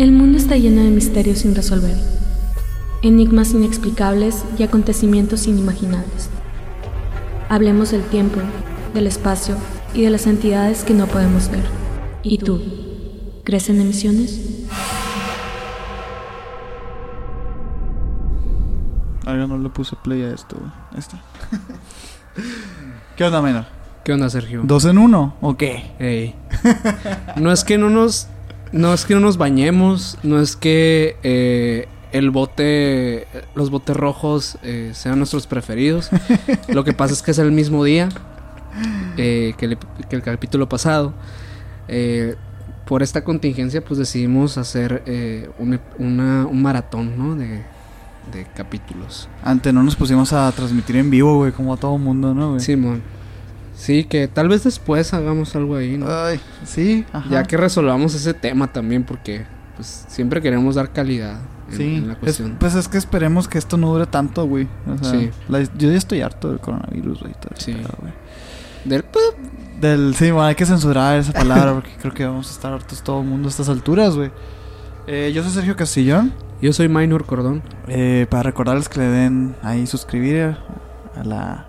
El mundo está lleno de misterios sin resolver, enigmas inexplicables y acontecimientos inimaginables. Hablemos del tiempo, del espacio y de las entidades que no podemos ver. ¿Y tú? ¿Crees en emisiones? Ahora no le puse play a esto, güey. Ahí está. ¿Qué onda, Menor? ¿Qué onda, Sergio? ¿Dos en uno o qué? Ey. No es que no nos. No es que no nos bañemos. No es que eh, el bote. Los botes rojos eh, sean nuestros preferidos. Lo que pasa es que es el mismo día eh, que, el, que el capítulo pasado. Eh, por esta contingencia, pues decidimos hacer eh, un, una- un maratón, ¿no? De, de capítulos. Antes no nos pusimos a transmitir en vivo, güey, como a todo mundo, ¿no, güey? Simón. Sí, que tal vez después hagamos algo ahí, ¿no? Ay, sí, ajá. Ya que resolvamos ese tema también, porque pues siempre queremos dar calidad en, Sí, en la es- cuestión. pues es que esperemos que esto no dure tanto, güey. O sea, Sí. la- yo ya estoy harto del coronavirus, güey. Sí. pedo, güey. Del- Del, sí, bueno, hay que censurar esa palabra porque creo que vamos a estar hartos todo el mundo a estas alturas, güey. Eh, yo soy Sergio Castillón. Yo soy Minor Cordón. Eh, para recordarles que le den ahí suscribir a la,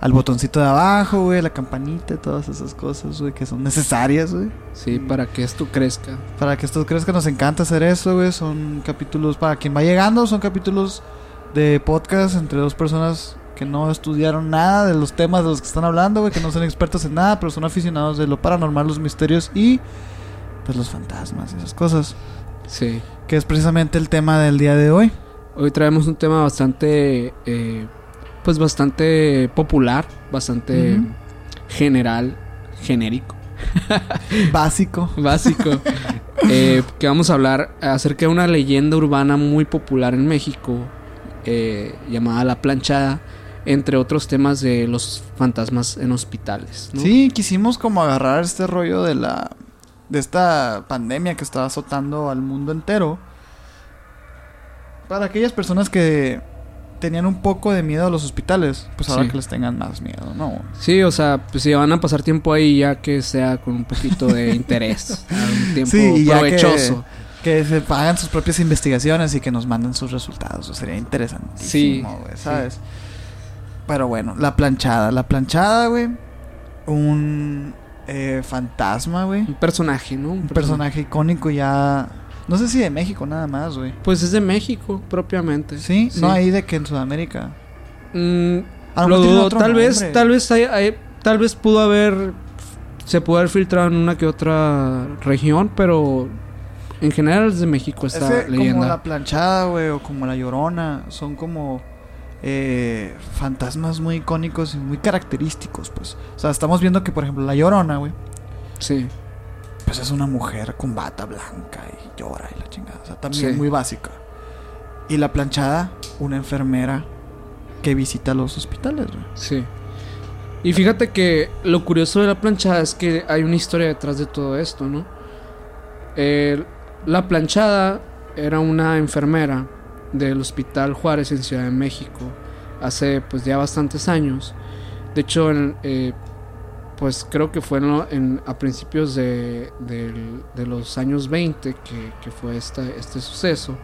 al botoncito de abajo, güey, la campanita, todas esas cosas, güey, que son necesarias, güey. Sí, para que esto crezca. Para que esto que nos encanta hacer eso, güey. Son capítulos, para quien va llegando, son capítulos de podcast entre dos personas que no estudiaron nada de los temas de los que están hablando, güey, que no son expertos en nada, pero son aficionados de lo paranormal, los misterios y pues los fantasmas y esas cosas. Sí. Que es precisamente el tema del día de hoy. Hoy traemos un tema bastante, eh, pues bastante popular, bastante general, genérico, Básico. básico. eh, que vamos a hablar acerca de una leyenda urbana muy popular en México, eh, llamada La Planchada, entre otros temas de los fantasmas en hospitales. ¿no? Sí, quisimos como agarrar este rollo de la de esta pandemia que está azotando al mundo entero. Para aquellas personas que tenían un poco de miedo a los hospitales, pues ahora Sí. que les tengan más miedo, ¿no? Sí, o sea, pues si van a pasar tiempo ahí ya que sea con un poquito de interés, un tiempo Sí, que- provechoso. Que se hagan sus propias investigaciones y que nos manden sus resultados. Eso sería interesantísimo, güey, sí. ¿sabes? Pero bueno, la planchada. La planchada, güey. Un eh, fantasma, güey. Un personaje, ¿no? Un personaje icónico ya. No sé si de México nada más, güey. Pues es de México, propiamente. ¿Sí? no hay de que en Sudamérica. Mm, lo dudo. tal vez, tal vez hay, hay- tal vez pudo haber se pudo haber filtrado en una que otra región, pero en general es de México esta Ese, como leyenda. la planchada, güey, o como la llorona. Son como eh, fantasmas muy icónicos y muy característicos, pues. O sea, estamos viendo que, por ejemplo, la llorona, güey. Sí. Pues es una mujer con bata blanca y llora y la chingada. O sea, también Sí. muy básica. Y la planchada, una enfermera que visita los hospitales, güey. Sí. Y fíjate que lo curioso de la planchada es que hay una historia detrás de todo esto, ¿no? Eh, la planchada era una enfermera del Hospital Juárez en Ciudad de México hace pues ya bastantes años. De hecho, en, eh, pues creo que fue en a principios de, de los años 20 que, que fue esta, este suceso.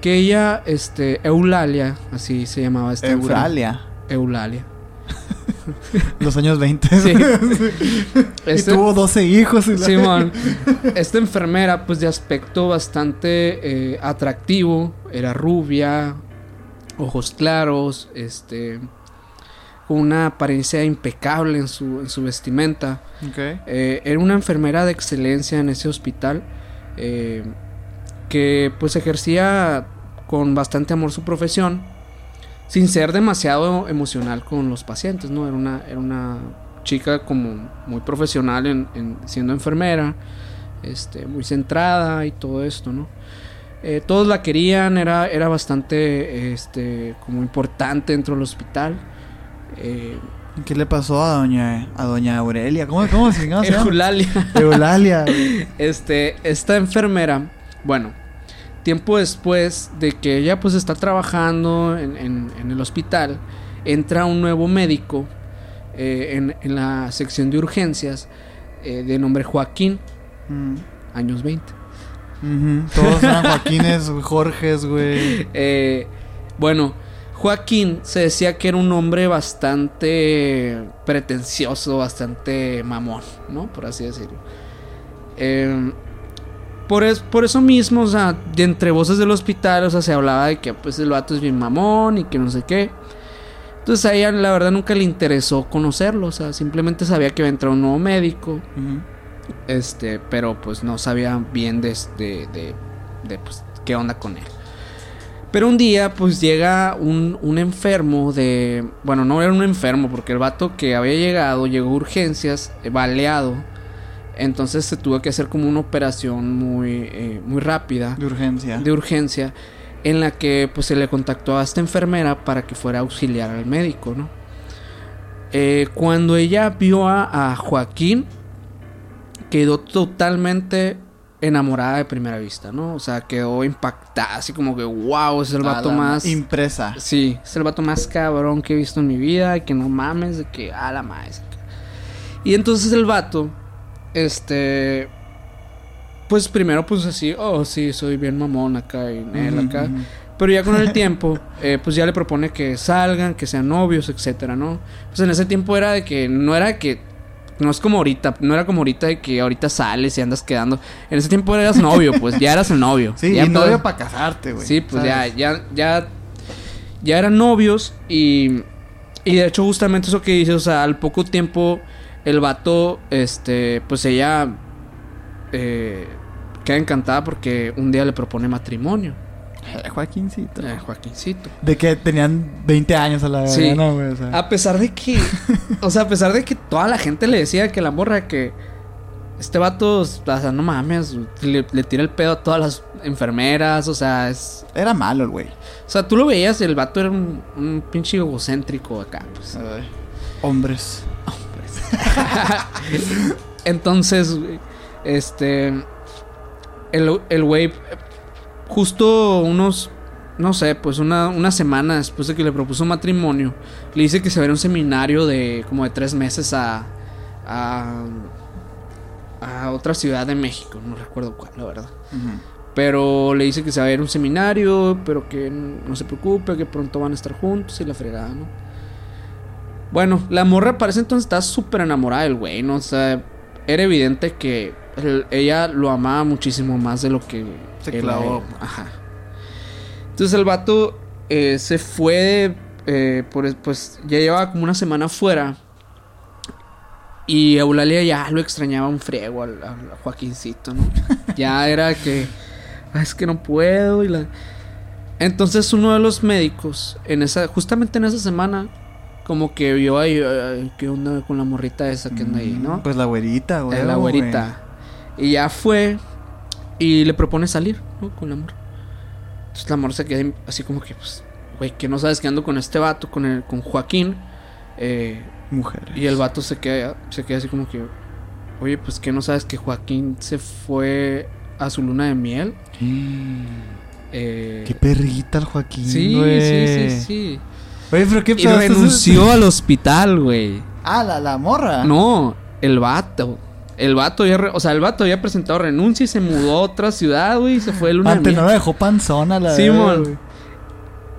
Que ella, este, Eulalia, así se llamaba esta. Euralia. Eulalia. Los años 20. Sí. y Este- tuvo 12 hijos. Y Simón, esta enfermera, pues de aspecto bastante eh, atractivo, era rubia, ojos claros, este, con una apariencia impecable en su, en su vestimenta. Eh, era una enfermera de excelencia en ese hospital, eh, que pues ejercía con bastante amor su profesión, sin ser demasiado emocional con los pacientes, ¿no? Era una, era una chica como muy profesional en, en siendo enfermera, este, muy centrada y todo esto, ¿no? Eh, todos la querían, era, era bastante este, como importante dentro del hospital. Eh, ¿Qué le pasó a doña, a doña Aurelia? ¿Cómo, cómo se llama? Eulalia. Eulalia. Este, esta enfermera, bueno, tiempo después de que ella pues está trabajando en, en- en el hospital, entra un nuevo médico eh, en, en la sección de urgencias eh, de nombre Joaquín, Mm. años 20. Ujú, Todos eran Joaquines, Jorges, güey. Eh, bueno, Joaquín se decía que era un hombre bastante pretencioso, bastante mamón, ¿no? Por así decirlo. Eh, por, es- por eso mismo, o sea, de entre voces del hospital, o sea, se hablaba de que pues el vato es bien mamón y que no sé qué. Entonces a ella la verdad nunca le interesó conocerlo, o sea, simplemente sabía que iba a entrar un nuevo médico, este, pero pues no sabía bien de, de, de, de, pues, qué onda con él. Pero un día, pues llega un, un enfermo de. Bueno, no era un enfermo, porque el vato que había llegado llegó a urgencias, eh, baleado. Entonces se tuvo que hacer como una operación muy, eh, muy rápida, De urgencia. de urgencia, en la que pues se le contactó a esta enfermera para que fuera a auxiliar al médico, ¿no? Eh, cuando ella vio a, a Joaquín, quedó totalmente enamorada de primera vista, ¿no? O sea, quedó impactada, así como que, wow, es el vato más... Impresa. Sí, es el vato más cabrón que he visto en mi vida, y que no mames, de que, a la maestra. Y entonces el vato, este... Pues primero pues así, oh sí, soy bien mamón acá y él acá. Pero ya con el tiempo, eh, pues ya le propone que salgan, que sean novios, etcétera, ¿no? Pues en ese tiempo era de que no era que no es como ahorita, no era como ahorita de que ahorita sales y andas quedando. En ese tiempo eras novio, pues ya eras el novio. Sí, ya y todo- novio para casarte, güey. Sí, pues ya, ya, ya, ya eran novios y, y de hecho justamente eso que dices, o sea, al poco tiempo el vato, este, pues ella eh, queda encantada porque un día le propone matrimonio, Eh, Joaquincito. eh, Joaquincito. De que tenían 20 años a la vez, Sí. ¿no, güey? O sea, A pesar de que, o sea, a pesar de que toda la gente le decía que la morra que este vato, o sea, no mames, le, le tira el pedo a todas las enfermeras, o sea, es... Era malo el güey. O sea, tú lo veías y el vato era un, un pinche egocéntrico acá, pues. Ay. Hombres. Entonces, güey, este. El el güey, justo unos. No sé, pues una, una semana después de que le propuso matrimonio, le dice que se va a ir a un seminario de como de tres meses a. a. a otra ciudad de México, no recuerdo cuál, la verdad. Pero le dice que se va a ir a un seminario, pero que no se preocupe, que pronto van a estar juntos y la fregada, ¿no? Bueno, la morra parece entonces está súper enamorada del güey, ¿no? O sea, era evidente que el- ella lo amaba muchísimo más de lo que Se él clavó. Ajá. Entonces el vato eh, se fue, eh, por, pues ya llevaba como una semana fuera. Y Eulalia ya lo extrañaba un friego al, al Joaquincito, ¿no? ya era que, "Ah, es que no puedo. Y la... Entonces uno de los médicos, en esa, justamente en esa semana, como que vio ahí, "Ay, ¿qué onda con la morrita esa que anda ahí, no? Pues la güerita, güey. Eh, la güerita. Y ya fue y le propone salir, ¿no? Con la amor. Entonces la amor se queda así como que, pues, güey, que no sabes que ando con este vato, con, el, con Joaquín. Eh, Mujeres. y el vato se queda, se queda así como que, oye, pues que no sabes que Joaquín se fue a su luna de miel. Eh, Qué perrita el Joaquín, sí, güey. sí, sí, sí. Oye, pero qué Y renunció al hospital, güey. Ah, la, la morra. No, el vato. El vato ya, re- o sea, el vato había presentado renuncia y se mudó a otra ciudad, güey, y se fue de luna de Antes no la dejó panzona la Sí, mon. güey.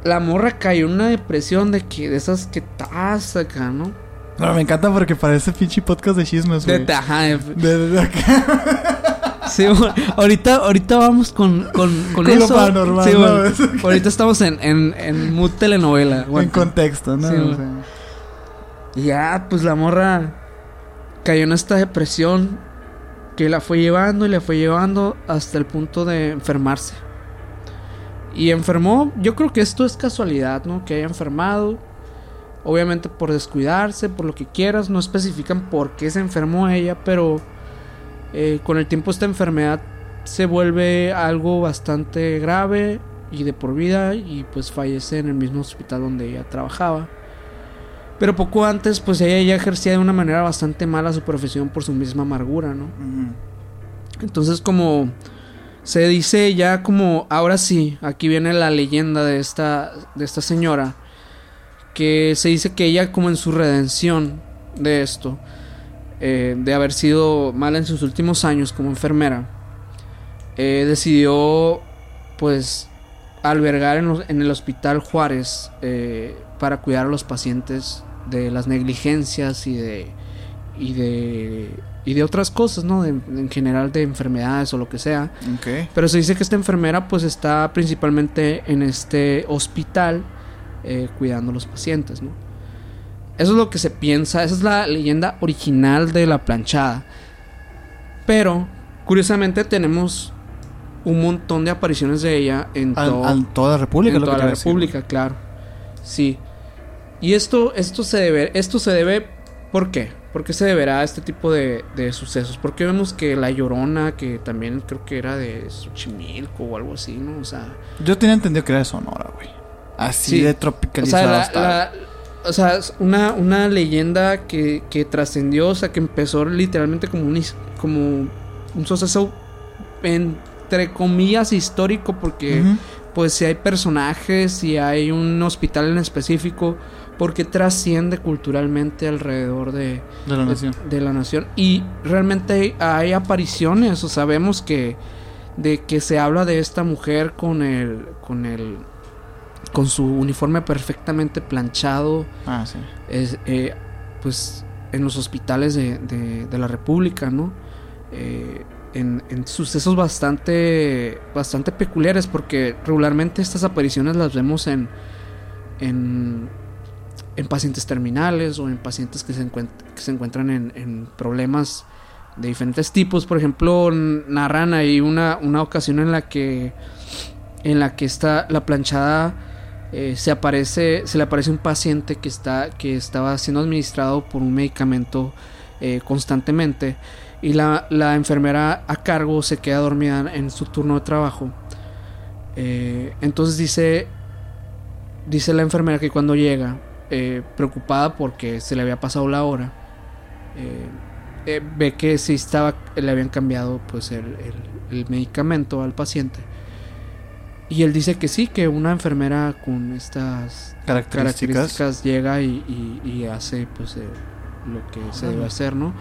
La morra cayó en una depresión de que de esas que estás acá, ¿no? Pero me encanta porque parece pinche podcast de chismes, De, güey. ajá, de- De, de acá. sí, ahorita, ahorita vamos con, con, con, Con lo eso. paranormal, Sí, ¿no? mon. ahorita estamos en, en, en mood telenovela. en contexto, ¿no? Sí, Y ya, pues la morra cayó en esta depresión que la fue llevando y la fue llevando hasta el punto de enfermarse. Y enfermó, yo creo que esto es casualidad, ¿no? Que haya enfermado. Obviamente por descuidarse, por lo que quieras, no especifican por qué se enfermó ella, pero eh, con el tiempo esta enfermedad se vuelve algo bastante grave y de por vida y pues fallece en el mismo hospital donde ella trabajaba. Pero poco antes, pues ella ya ejercía de una manera bastante mala su profesión por su misma amargura, ¿no? Entonces como se dice ya como, ahora sí, aquí viene la leyenda de esta, de esta señora, que se dice que ella como en su redención de esto, eh, de haber sido mala en sus últimos años como enfermera, eh, decidió pues albergar en, los- en el hospital Juárez eh, para cuidar a los pacientes de las negligencias y de y de y de otras cosas, ¿no? De- en general de enfermedades o lo que sea. Pero se dice que esta enfermera pues está principalmente en este hospital cuidando a los pacientes, ¿no? Eso es lo que se piensa, esa es la leyenda original de la planchada. Pero, curiosamente, tenemos un montón de apariciones de ella en, Al- todo- al- toda la República, en lo que toda la quiero decir. República, claro. Sí. Y esto, esto se debe, esto se debe, ¿por qué? ¿Por qué se deberá a este tipo de, de sucesos? Porque vemos que La Llorona, que también creo que era de Xochimilco o algo así, ¿no? O sea, Yo tenía entendido que era de Sonora, güey. Así Sí. de o tropicalizado. sea, la- estaba. la- o sea, es una, una leyenda que, que trascendió, o sea, que empezó literalmente como un, como un suceso entre comillas histórico, porque pues si hay personajes, si hay un hospital en específico, porque trasciende culturalmente alrededor de, De la de- nación. de la nación. Y realmente hay, hay apariciones, o sabemos que de que se habla de esta mujer con el con el con su uniforme perfectamente planchado, Ah, sí. es, eh, pues en los hospitales de, de- de la República, ¿no? Eh, en, en sucesos bastante bastante peculiares porque regularmente estas apariciones las vemos en en, en pacientes terminales o en pacientes que se, encuent- que se encuentran en, en problemas de diferentes tipos por ejemplo narran ahí una, una ocasión en la que en la que está la planchada eh, se aparece se le aparece un paciente que está que estaba siendo administrado por un medicamento eh, constantemente y la, la enfermera a cargo se queda dormida en su turno de trabajo. Eh, entonces dice dice la enfermera que cuando llega preocupada porque se le había pasado la hora ve que sí estaba le habían cambiado pues el- el medicamento al paciente y él dice que sí que una enfermera con estas Características. características llega y, y- y hace pues eh, lo que se debe hacer, ¿no?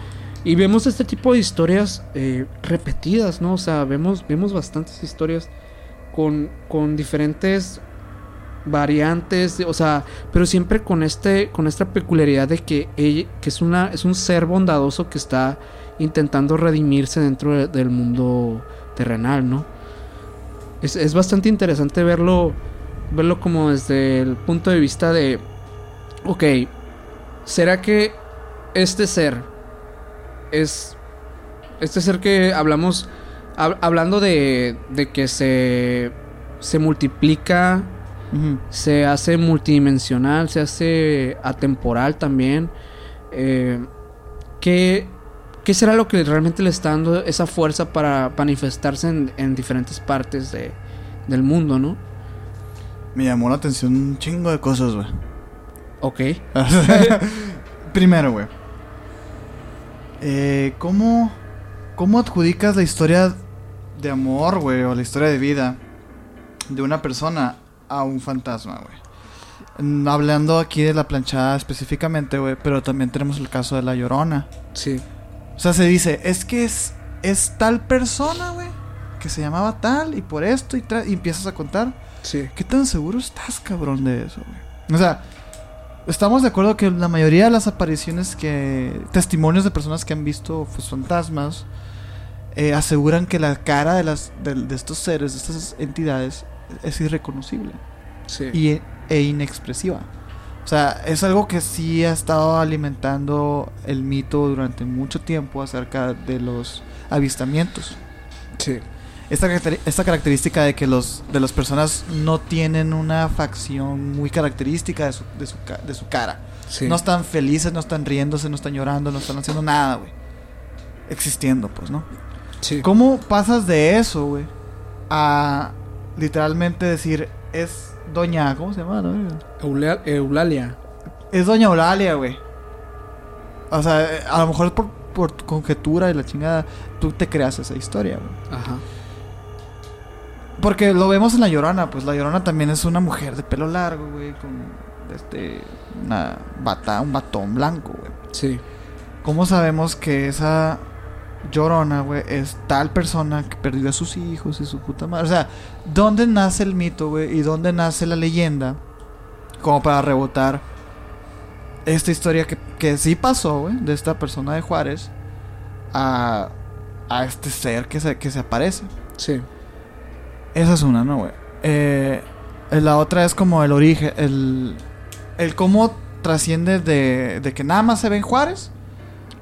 Y vemos este tipo de historias eh, repetidas, ¿no? O sea, vemos, vemos bastantes historias con, con diferentes variantes, o sea, pero siempre con este, con esta peculiaridad de que ella, que es una, es un ser bondadoso que está intentando redimirse dentro de- del mundo terrenal, ¿no? Es, es bastante interesante verlo, verlo como desde el punto de vista de, ok, ¿será que este ser es, este ser que hablamos, hab- hablando de, de que se, se multiplica, se hace multidimensional, se hace atemporal también. Eh, ¿qué, qué será lo que realmente le está dando esa fuerza para manifestarse en, en diferentes partes de, del mundo, no? Me llamó la atención un chingo de cosas, güey. Ok. Primero, güey. Eh, ¿cómo, ¿Cómo adjudicas la historia de amor, güey, o la historia de vida de una persona a un fantasma, güey? Hablando aquí de la planchada específicamente, güey, pero también tenemos el caso de la llorona. Sí. O sea, se dice, es que es, es tal persona, güey, que se llamaba tal y por esto y, empiezas a contar. Sí. ¿Qué tan seguro estás, cabrón, de eso, güey? O sea, estamos de acuerdo que la mayoría de las apariciones que... Testimonios de personas que han visto pues, fantasmas eh, aseguran que la cara de, las, de, de estos seres, de estas entidades, es irreconocible Sí. y, e inexpresiva. O sea, es algo que sí ha estado alimentando el mito durante mucho tiempo acerca de los avistamientos. sí. Esta, esta característica de que los de las personas no tienen una facción muy característica de su, de su, de su cara. Sí. No están felices, no están riéndose, no están llorando, no están haciendo nada, güey. Existiendo, pues, ¿no? Sí. ¿Cómo pasas de eso, güey? A literalmente decir, es doña... ¿Cómo se llama? no? Eulea- Eulalia. Es doña Eulalia, güey. O sea, eh, a lo mejor por, por tu conjetura y la chingada, tú te creas esa historia, güey. Ajá. Porque lo vemos en La Llorona, pues La Llorona también es una mujer de pelo largo, güey, con este una bata, un batón blanco, güey. Sí. ¿Cómo sabemos que esa llorona, güey, es tal persona que perdió a sus hijos y su puta madre. O sea, ¿dónde nace el mito, güey? ¿Y dónde nace la leyenda? Como para rebotar esta historia que, que sí pasó, güey, de esta persona de Juárez a, a este ser que se, que se aparece. Sí. Esa es una, ¿no, güey? Eh, la otra es como el origen, el, el cómo trasciende de, de que nada más se ve en Juárez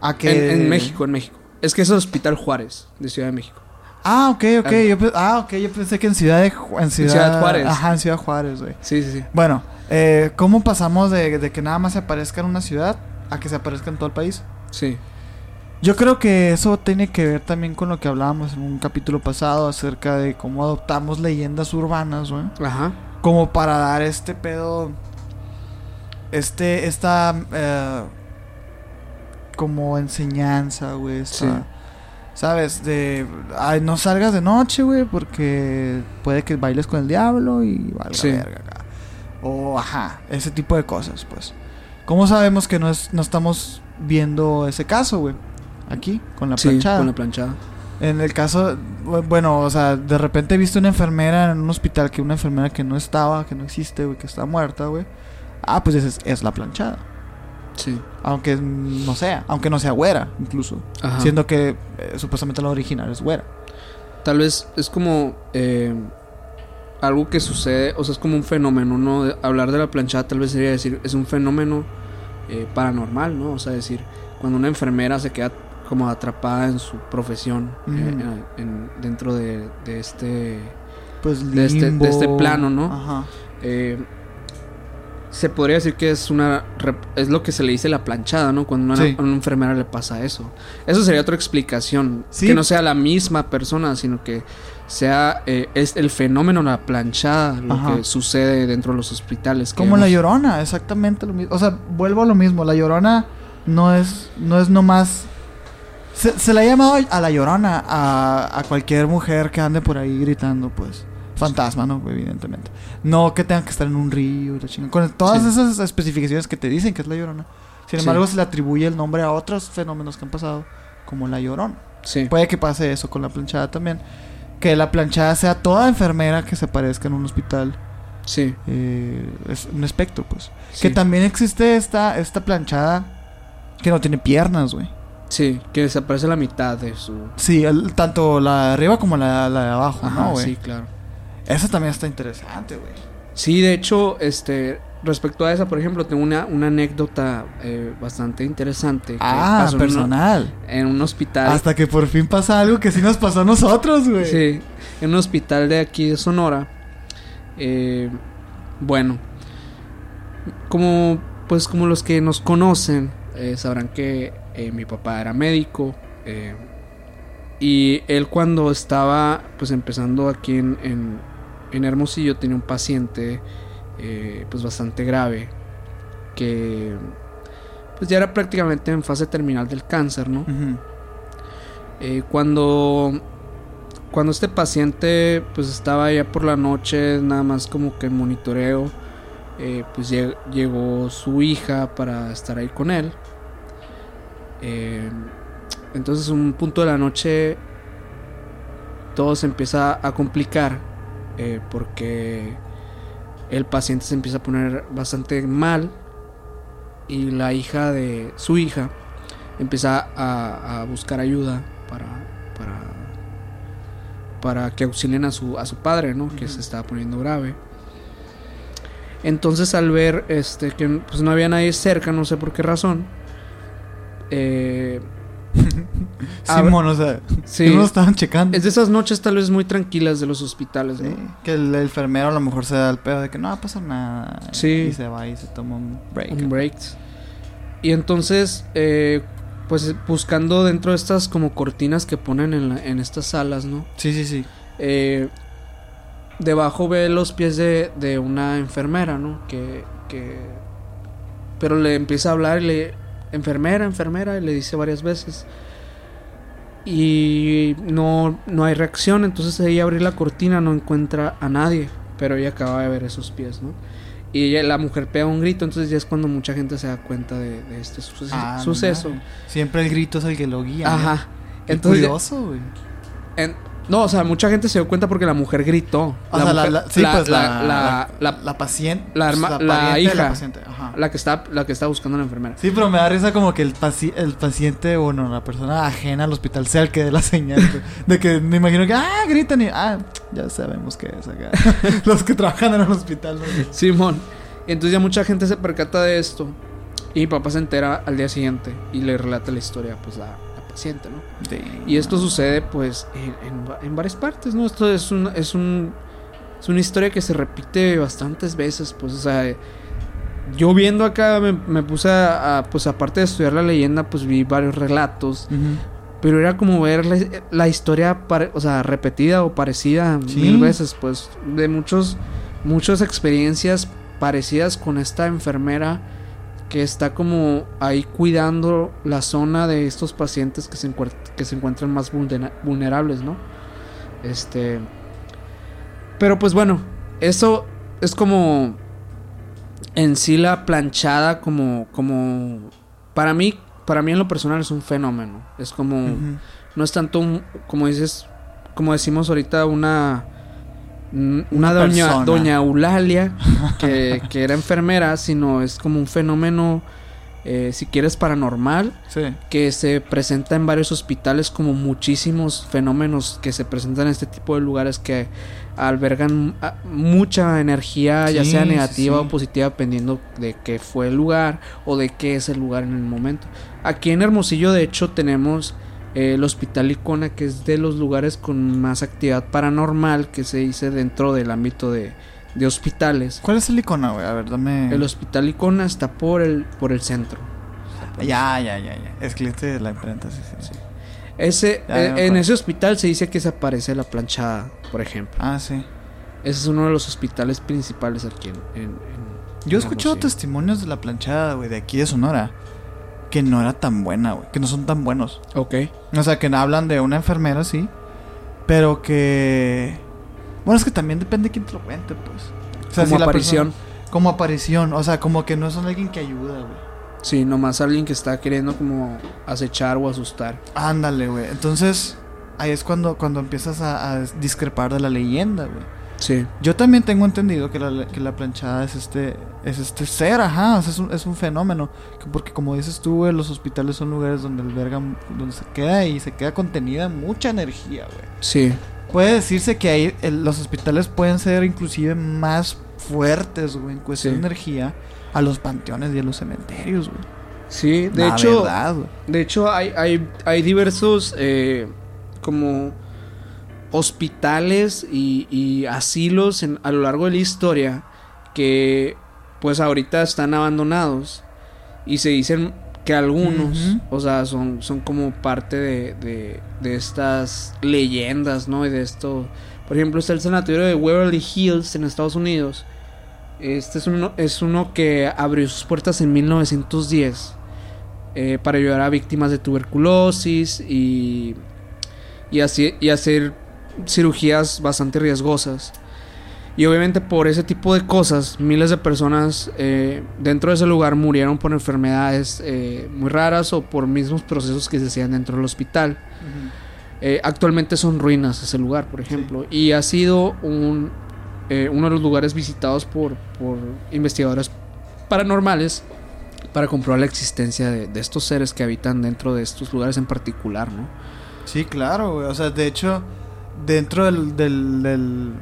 a que... En, en México, en México. Es que es el Hospital Juárez, de Ciudad de México. Ah, ok, ok. Ah. Yo, ah, ok. Yo pensé que en Ciudad de en ciudad, Ciudad Juárez. Ajá, en Ciudad Juárez, güey. Sí, sí, sí. Bueno, eh, ¿cómo pasamos de, de que nada más se aparezca en una ciudad a que se aparezca en todo el país? Sí. Yo creo que eso tiene que ver también con lo que hablábamos en un capítulo pasado acerca de cómo adoptamos leyendas urbanas, güey. Ajá. Como para dar este pedo. Este, esta. eh, como enseñanza, güey. esta- Sí. ¿Sabes? De. Ay, no salgas de noche, güey, porque puede que bailes con el diablo y valga Sí. verga acá. O, ajá, ese tipo de cosas, pues. ¿Cómo sabemos que no, es, no estamos viendo ese caso, güey? Aquí, con la Sí, planchada. con la planchada. En el caso, bu- bueno, o sea, de repente he visto una enfermera en un hospital que una enfermera que no estaba, que no existe, güey, que está muerta, güey. Ah, pues es, es la planchada. Sí. Aunque no sea, aunque no sea güera, incluso. Ajá. Siendo que eh, supuestamente la original es güera. Tal vez es como eh, algo que sucede, o sea, es como un fenómeno, ¿no? De- hablar de la planchada tal vez sería decir, es un fenómeno eh, paranormal, ¿no? O sea, decir, cuando una enfermera se queda como atrapada en su profesión eh, Ujú. en- en- dentro de, de este... Pues De este- de limbo. este plano, ¿no? Ajá. Se podría decir que es una es lo que se le dice la planchada, ¿no? Cuando a una, Sí. a una enfermera le pasa eso. Eso sería otra explicación. Sí. Que no sea la misma persona, sino que sea eh, es el fenómeno la planchada lo Ajá. que sucede dentro de los hospitales. Como la llorona, exactamente lo mismo. O sea, vuelvo a lo mismo. La llorona no es, no es nomás. Se, se le ha llamado a la llorona a, a cualquier mujer que ande por ahí gritando, pues. Fantasma, ¿no? Evidentemente. No que tenga que estar en un río y la chingada. Con todas Sí. esas especificaciones que te dicen que es la llorona. Sin Sí. embargo, se le atribuye el nombre a otros fenómenos que han pasado, como la llorona. Sí. Puede que pase eso con la planchada también. Que la planchada sea toda enfermera que se aparezca en un hospital. Sí. Eh, es un espectro, pues. sí. Que también existe esta, esta planchada que no tiene piernas, güey. Sí, que desaparece la mitad de su Sí, el- tanto la de arriba como la, la de abajo, Ajá, ¿no, güey? sí, claro. Eso también está interesante, güey. Sí, de hecho, este, respecto a esa, por ejemplo, tengo una, una anécdota eh, bastante interesante. que Ah, pasó en una- personal. en un hospital. Hasta que por fin pasa algo que sí nos pasó a nosotros, güey. Sí, en un hospital de aquí de Sonora. Eh, bueno, como pues como los que nos conocen eh, sabrán que eh, mi papá era médico eh, y él cuando estaba pues empezando aquí en, en, en Hermosillo tenía un paciente eh, pues bastante grave que pues ya era prácticamente en fase terminal del cáncer, ¿no? Eh, cuando cuando este paciente pues estaba ya por la noche nada más como que en monitoreo eh, pues lleg- llegó su hija para estar ahí con él. Eh, entonces un punto de la noche todo se empieza a complicar eh, porque el paciente se empieza a poner bastante mal y la hija de su hija empieza a, a buscar ayuda para, para, para que auxilien a su, a su padre, ¿no? Que se estaba poniendo grave. Entonces al ver este, que pues, no había nadie cerca, no sé por qué razón, eh, Simón, o sea, sí, que no lo estaban checando. es de esas noches tal vez muy tranquilas de los hospitales, ¿no? Sí, que el, el enfermero a lo mejor se da el pedo de que no va a pasar nada. Sí. Y se va y se toma un break. Un break. Y entonces, eh, pues buscando dentro de estas como cortinas que ponen en, la- en estas salas, ¿no? Sí, sí, sí. Eh, debajo ve los pies de, de una enfermera, ¿no? Que, que... Pero le empieza a hablar y le... Enfermera, enfermera, y le dice varias veces. Y no, no hay reacción, entonces ella abre la cortina, no encuentra a nadie. Pero ella acaba de ver esos pies, ¿no? Y ella, la mujer pega un grito, entonces ya es cuando mucha gente se da cuenta de, de este suce- Ah, suceso. Siempre el grito es el que lo guía. Ajá. Qué Entonces, curioso, güey. No, o sea, mucha gente se dio cuenta porque la mujer gritó. O sea, la, mujer- la- sí, pues la, la, la, la- la paciente. la pues, herma- la hija. paciente, ajá. la que está, la que está buscando a la enfermera. Sí, pero me da risa como que el, paci- el paciente, bueno, la persona ajena al hospital sea el que dé la señal. De que me imagino que, ah, gritan y, ah, ya sabemos que es acá. Los que trabajan en el hospital. ¿no? Simón. Entonces ya mucha gente se percata de esto. Y mi papá se entera al día siguiente y le relata la historia, pues, la paciente, ¿no? Y esto sucede, pues, en, en va- en varias partes, ¿no? Esto es un, es un... Es una historia que se repite bastantes veces, pues, o sea... Yo viendo acá me, me puse a, a, pues, aparte de estudiar la leyenda, pues vi varios relatos. Pero era como ver la, la historia, pare- o sea, repetida o parecida Sí. mil veces, pues, de muchos, muchas experiencias parecidas con esta enfermera que está como ahí cuidando la zona de estos pacientes que se, que se encuentran más vulnera- vulnerables, ¿no? Este... Pero pues bueno, eso es como en sí la planchada como como para mí para mí en lo personal es un fenómeno es como no es tanto un, como dices como decimos ahorita una una, Una doña persona. doña Eulalia que, que era enfermera sino es como un fenómeno eh, si quieres paranormal Sí. que se presenta en varios hospitales como muchísimos fenómenos que se presentan en este tipo de lugares que albergan ah, mucha energía, ya sea negativa sí. o positiva, dependiendo de qué fue el lugar o de qué es el lugar en el momento. Aquí en Hermosillo, de hecho, tenemos el Hospital Icona, que es de los lugares con más actividad paranormal que se dice dentro del ámbito de, de hospitales. ¿Cuál es el icono, güey? A ver, dame. El Hospital Icona está por el, por el centro. Ya, ya, ya, ya. Escribiste de la imprenta, sí, sí. sí. Ese, eh, en ese hospital se dice que se aparece la planchada, por ejemplo. Ah, sí. Ese es uno de los hospitales principales aquí en... en- en- Yo he escuchado testimonios de la planchada, güey, de aquí de Sonora. Que no era tan buena, güey. Que no son tan buenos. Ok. O sea, que hablan de una enfermera, sí. Pero que. Bueno, es que también depende de quién te lo cuente, pues. O sea, Como si la aparición. persona- como aparición. O sea, como que no son alguien que ayuda, güey. Sí, nomás alguien que está queriendo como acechar o asustar. Ándale, güey. Entonces, ahí es cuando, cuando empiezas a, a discrepar de la leyenda, güey. Sí. Yo también tengo entendido que la, que la planchada es este es este ser, ajá, o sea, es un, es un fenómeno. Que Porque como dices tú, güey, los hospitales son lugares donde albergan, donde se queda y se queda contenida mucha energía, güey. Sí. Puede decirse que ahí el- los hospitales pueden ser inclusive más fuertes, güey, en cuestión Sí. de energía a los panteones y a los cementerios, güey. Sí, de La hecho... verdad, güey. De hecho, hay, hay, hay diversos eh, como hospitales y, y asilos en- a lo largo de la historia que pues ahorita están abandonados y se dicen que algunos, o sea, son, son como parte de, de, de estas leyendas, ¿no? Y de esto, por ejemplo, está el sanatorio de Waverly Hills en Estados Unidos. Este es uno, es uno que abrió sus puertas en 1910 eh, para ayudar a víctimas de tuberculosis y, y, así, y hacer cirugías bastante riesgosas. Y obviamente por ese tipo de cosas, miles de personas eh, dentro de ese lugar murieron por enfermedades eh, muy raras o por mismos procesos que se hacían dentro del hospital. Eh, actualmente son ruinas ese lugar, por ejemplo. Y ha sido un, eh, uno de los lugares visitados por, por investigadores paranormales para comprobar la existencia de, de estos seres que habitan dentro de estos lugares en particular, ¿no? Sí, claro, güey. O sea, de hecho, dentro del, del, del-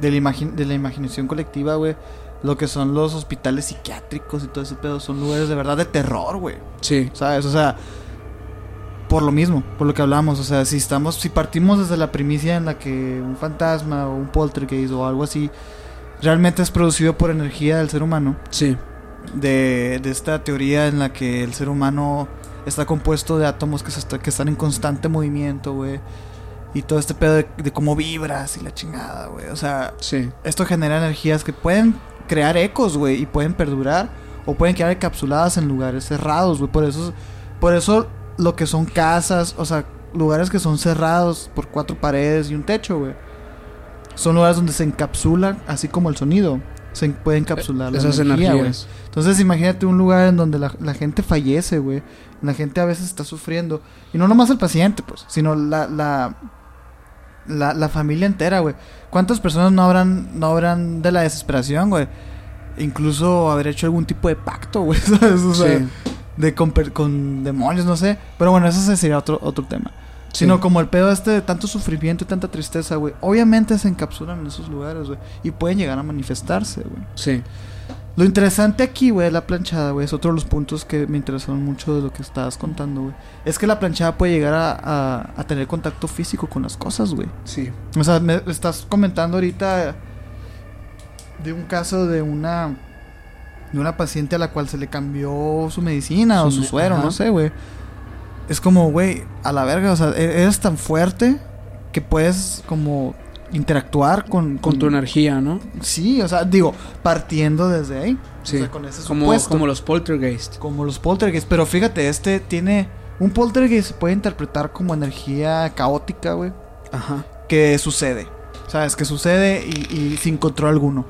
del de la imaginación colectiva, güey, lo que son los hospitales psiquiátricos y todo ese pedo son lugares de verdad de terror, güey. Sí, ¿Sabes? O sea, por lo mismo, por lo que hablamos. O sea, si estamos, si partimos desde la primicia en la que un fantasma o un poltergeist o algo así realmente es producido por energía del ser humano, sí, de, de esta teoría en la que el ser humano está compuesto de átomos que, se está- que están en constante movimiento, güey. Y todo este pedo de, de cómo vibras y la chingada, güey. O sea, sí, esto genera energías que pueden crear ecos, güey, y pueden perdurar o pueden quedar encapsuladas en lugares cerrados, güey. Por eso, por eso lo que son casas, o sea, lugares que son cerrados por cuatro paredes y un techo, güey. Son lugares donde se encapsulan, así como el sonido, se puede encapsular la Esas energía, energías. Entonces imagínate un lugar en donde la, la gente fallece, güey. La gente a veces está sufriendo. Y no nomás el paciente, pues, sino la, la, la, la familia entera, güey. ¿Cuántas personas no habrán, no habrán de la desesperación, güey? Incluso haber hecho algún tipo de pacto, güey, ¿sabes? O sea, Sí. de con, con demonios, no sé. Pero bueno, ese sería otro, otro tema. Sí. Sino como el pedo este de tanto sufrimiento y tanta tristeza, güey. Obviamente se encapsulan en esos lugares, güey. Y pueden llegar a manifestarse, güey. Sí. Lo interesante aquí, güey, de la planchada, güey, es otro de los puntos que me interesaron mucho de lo que estabas contando, güey. Es que la planchada puede llegar a, a- a tener contacto físico con las cosas, güey. Sí. O sea, me estás comentando ahorita de un caso de una de una paciente a la cual se le cambió su medicina o Su suero, ajá. no sé, güey. Es como, güey, a la verga, o sea, e- eres tan fuerte que puedes como interactuar con, Con tu energía, ¿no? Sí, o sea, digo, partiendo desde ahí. Sí. O sea, con ese Como, supuesto. como los poltergeist. Como los poltergeist. Pero fíjate, este tiene. Un poltergeist se puede interpretar como energía caótica, güey. Ajá. Que sucede. ¿Sabes? Que sucede y, y sin control alguno.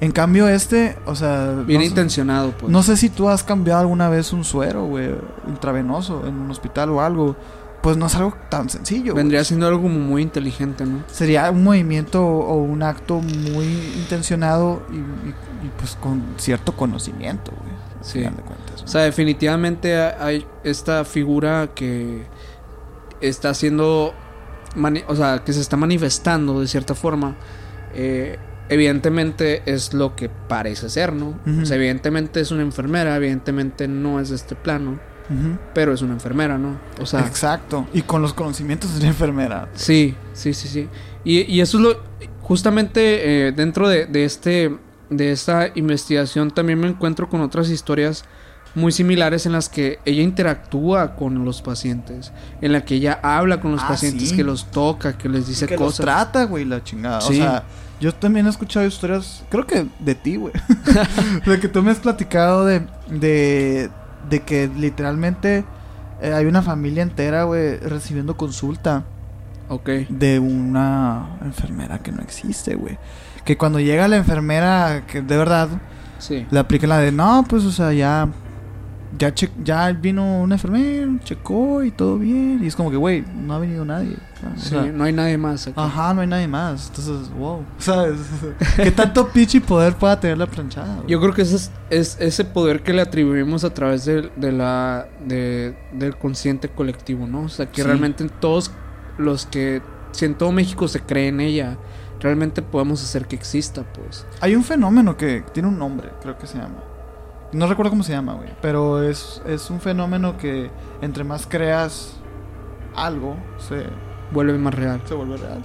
En cambio, este, o sea. Bien no, sé- intencionado, pues. no sé si tú has cambiado alguna vez un suero, güey. Intravenoso en un hospital o algo. Pues no es algo tan sencillo. Vendría siendo algo como muy inteligente, ¿no? Sería un movimiento o un acto muy intencionado y, y- y, pues con cierto conocimiento, güey. Sí. final de cuentas, O sea, definitivamente hay esta figura que está mani- o sea, que se está manifestando de cierta forma. Eh, evidentemente es lo que parece ser, ¿no? O sea, evidentemente es una enfermera, evidentemente no es de este plano, Pero es una enfermera, ¿no? O sea, Exacto. Y con los conocimientos de la enfermera. Sí, sí, sí, sí. Y, y eso es lo. Justamente eh, dentro de, de este. De esta investigación también me encuentro con otras historias muy similares en las que ella interactúa con los pacientes, en la que ella habla con los Ah, pacientes, sí. que los toca, que les dice que los cosas. trata, güey, la chingada. O Sí. sea, yo también he escuchado historias, creo que de ti, güey. de que tú me has platicado de, de, de que literalmente eh, hay una familia entera, güey, recibiendo consulta Ok. de una enfermera que no existe, güey. Que cuando llega la enfermera, que de verdad, Sí. le aplican la de, no, pues, o sea, ya, ya, che- ya vino una enfermera, checó y todo bien. Y es como que, güey, no ha venido nadie. O Sí, sea, no hay nadie más aquí. Ajá, no hay nadie más. Entonces, wow. ¿Sabes? ¿Qué tanto pinche poder pueda tener la planchada? güey? Yo creo que ese es, es ese poder que le atribuimos a través de, de la de- del consciente colectivo, ¿no? O sea, que Sí. realmente todos los que si en todo México se cree en ella, realmente podemos hacer que exista, pues. Hay un fenómeno que tiene un nombre, creo que se llama. No recuerdo cómo se llama, güey. Pero es, es un fenómeno que entre más creas algo, se, Vuelve más real. se vuelve real.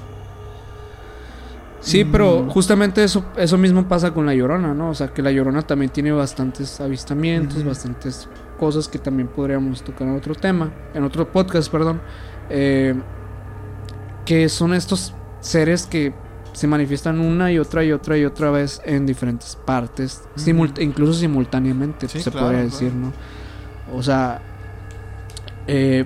Sí, pero Mm. justamente eso eso mismo pasa con la Llorona, ¿no? O sea, que la Llorona también tiene bastantes avistamientos, bastantes cosas que también podríamos tocar en otro tema, en otro podcast, perdón. eh, que son estos seres que se manifiestan una y otra y otra y otra vez en diferentes partes, incluso simultáneamente, Sí, se claro, podría claro. decir, ¿no? O sea, eh,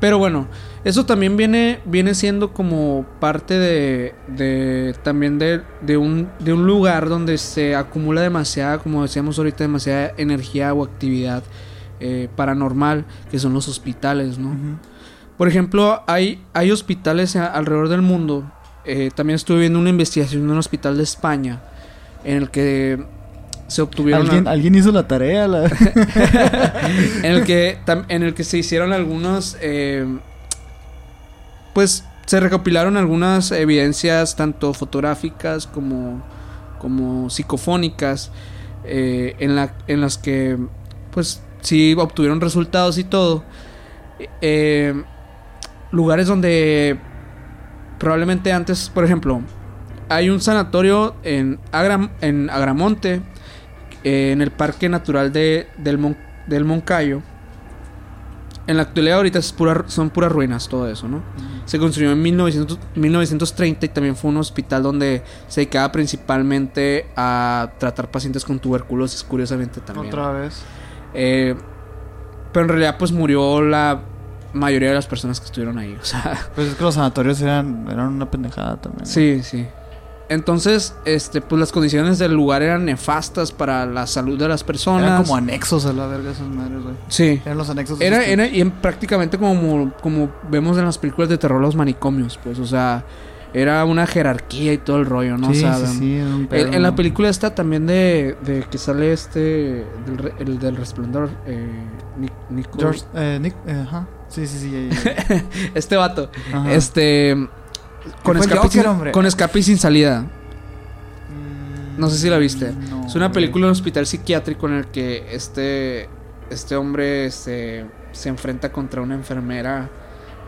pero bueno, eso también viene, viene siendo como parte de, de también de, de un, de un lugar donde se acumula demasiada, como decíamos ahorita, demasiada energía o actividad eh, paranormal, que son los hospitales, ¿no? Por ejemplo, hay, hay hospitales a- alrededor del mundo. Eh, también estuve viendo una investigación en un hospital de España en el que se obtuvieron... ¿Alguien, alguien hizo la tarea. La... en el que en el que se hicieron algunos eh, pues se recopilaron algunas evidencias tanto fotográficas como como psicofónicas eh, en la en las que pues sí obtuvieron resultados y todo Eh, lugares donde probablemente antes por ejemplo hay un sanatorio en Agra- en Agramonte eh, en el Parque Natural de, del, Mon- del Moncayo. En la actualidad ahorita es pura- son puras ruinas todo eso, ¿no? Se construyó en 1900 1930 y también fue un hospital donde se dedicaba principalmente a tratar pacientes con tuberculosis, curiosamente también. Otra vez. Eh, pero en realidad pues murió la mayoría de las personas que estuvieron ahí, o sea, Pues es que los sanatorios eran, eran una pendejada también. ¿no? sí, sí. Entonces, este, pues las condiciones del lugar eran nefastas para la salud de las personas. Eran como anexos a la verga esas madres, güey. Sí. Eran los anexos. Era, esos era y en- prácticamente como, como vemos en las películas de terror los manicomios, pues, o sea, era una jerarquía y todo el rollo, ¿no? Sí, o sea, sí, sí, un en- pedo, en, la película está también de, de que sale este, del, el del resplandor, eh, Nic- Nico- George, eh, Nick, eh, ajá. Sí, sí, sí. ya, ya, ya. este vato, Ajá. este, con escape, Joker, sin, hombre? con escape y sin salida. Mm, No sé si la viste. no, Es una película de un hospital psiquiátrico en el que este, este hombre se, se enfrenta contra una enfermera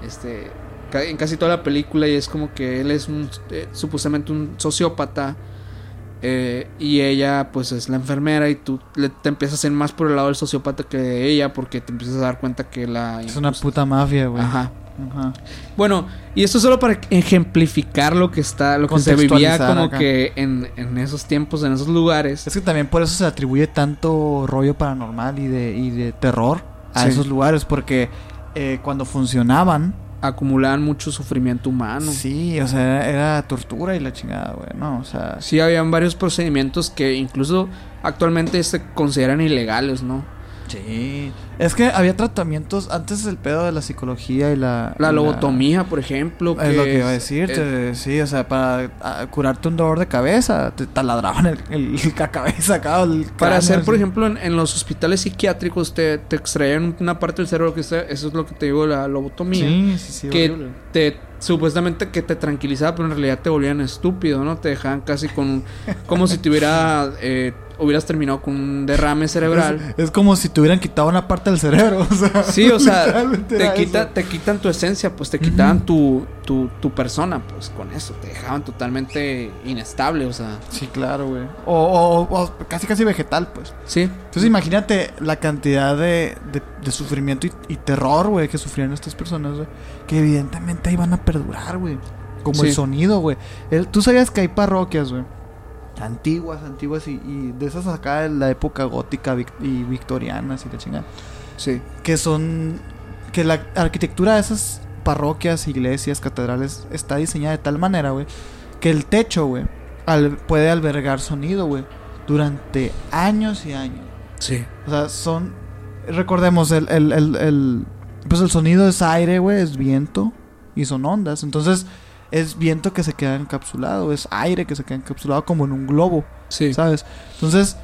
este, en casi toda la película y es como que él es un, eh, supuestamente un sociópata eh, y ella pues es la enfermera y tú le- te empiezas a ir más por el lado del sociópata que de ella porque te empiezas a dar cuenta que la... Es una puta mafia, güey. Ajá. Ajá. Bueno, y esto solo para ejemplificar lo que está, lo que se vivía como acá. que en, en esos tiempos, en esos lugares. Es que también por eso se atribuye tanto rollo paranormal y de, y de terror a Sí. esos lugares, porque eh, cuando funcionaban, acumulaban mucho sufrimiento humano. Sí. sí, o sea, era, era tortura y la chingada, güey, ¿no? O sea, habían varios procedimientos que incluso actualmente se consideran ilegales, ¿no? sí. Es que había tratamientos antes del pedo de la psicología y la... La y lobotomía, por ejemplo. Es lo que iba a decirte, sí, o sea, para curarte un dolor de cabeza, te taladraban el, el- la cabeza acá, el para hacer, por ejemplo, en, en los hospitales psiquiátricos te, te extraían una parte del cerebro que está- eso es lo que te digo, la lobotomía. Sí, sí, sí, que horrible. te supuestamente que te tranquilizaba, pero en realidad te volvían estúpido, ¿no? Te dejaban casi con como si te hubiera eh, hubieras terminado con un derrame cerebral. Es, es como si te hubieran quitado una parte del cerebro, o sea. Sí, o sea, te, quita, te quitan tu esencia, pues te quitaban tu, tu, tu persona, pues con eso, te dejaban totalmente inestable, o sea, Sí, claro, güey. O, o- o casi, casi vegetal, pues. sí, Entonces imagínate la cantidad de, de, de sufrimiento y, y terror, güey, que sufrían estas personas, güey. Que evidentemente ahí van a perdurar, güey. Como el sonido, güey. El- Tú sabías que hay parroquias, güey. Antiguas, antiguas y, y de esas acá de la época gótica vic- y victorianas y la chingada. Sí, que son que la arquitectura de esas parroquias, iglesias, catedrales está diseñada de tal manera, güey, que el techo, güey, al- puede albergar sonido, güey, durante años y años. sí, O sea, son recordemos el el, el, el- pues el sonido es aire, güey, es viento y son ondas. Entonces, es viento que se queda encapsulado, es aire que se queda encapsulado como en un globo. sí, ¿sabes? Entonces,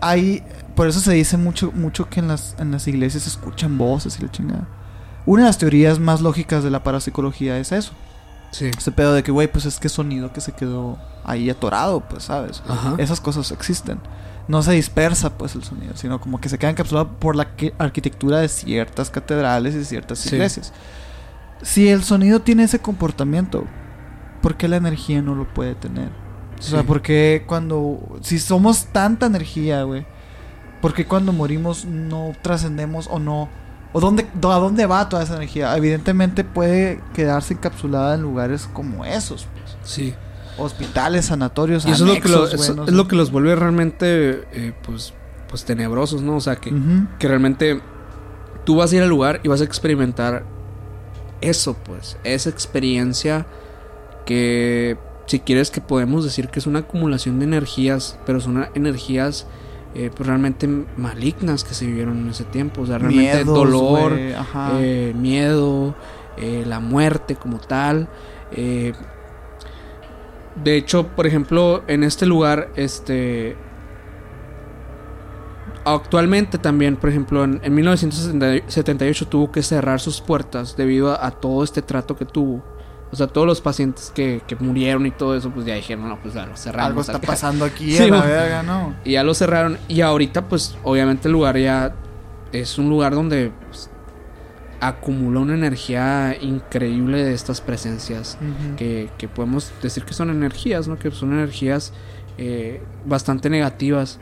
hay, por eso se dice mucho, mucho que en las, en las iglesias se escuchan voces y la chingada. Una de las teorías más lógicas de la parapsicología es eso. sí, Ese pedo de que, güey, pues es que sonido que se quedó ahí atorado, pues, ¿sabes? ajá, Esas cosas existen. No se dispersa, pues, el sonido, sino como que se queda encapsulado por la arquitectura de ciertas catedrales y ciertas Sí. iglesias. Si el sonido tiene ese comportamiento, ¿por qué la energía no lo puede tener? O sea, Sí. porque cuando. Si somos tanta energía, güey. ¿Por qué cuando morimos no trascendemos o no? ¿O dónde, a dónde va toda esa energía? Evidentemente puede quedarse encapsulada en lugares como esos. pues. sí. Hospitales, sanatorios, Y eso es lo que, lo- eso no es sé. lo que los vuelve realmente, eh, pues, pues tenebrosos, ¿no? O sea, que, que realmente tú vas a ir al lugar y vas a experimentar eso, pues, esa experiencia que, si quieres, que podemos decir que es una acumulación de energías, pero son energías eh, pues, realmente malignas que se vivieron en ese tiempo, o sea, realmente Miedos, dolor, eh, miedo, eh, la muerte como tal. de hecho, por ejemplo, en este lugar, este... Actualmente también, por ejemplo, en, en 1978 tuvo que cerrar sus puertas debido a, a todo este trato que tuvo. O sea, todos los pacientes que, que murieron y todo eso, pues ya dijeron, no, pues ya lo cerramos. Algo está acá". pasando aquí Sí, a la verga, ¿no? Y ya lo cerraron. Y ahorita, pues, obviamente el lugar ya es un lugar donde pues, acumula una energía increíble de estas presencias. Ujú. Que, que podemos decir que son energías, ¿no? Que son energías eh, bastante negativas.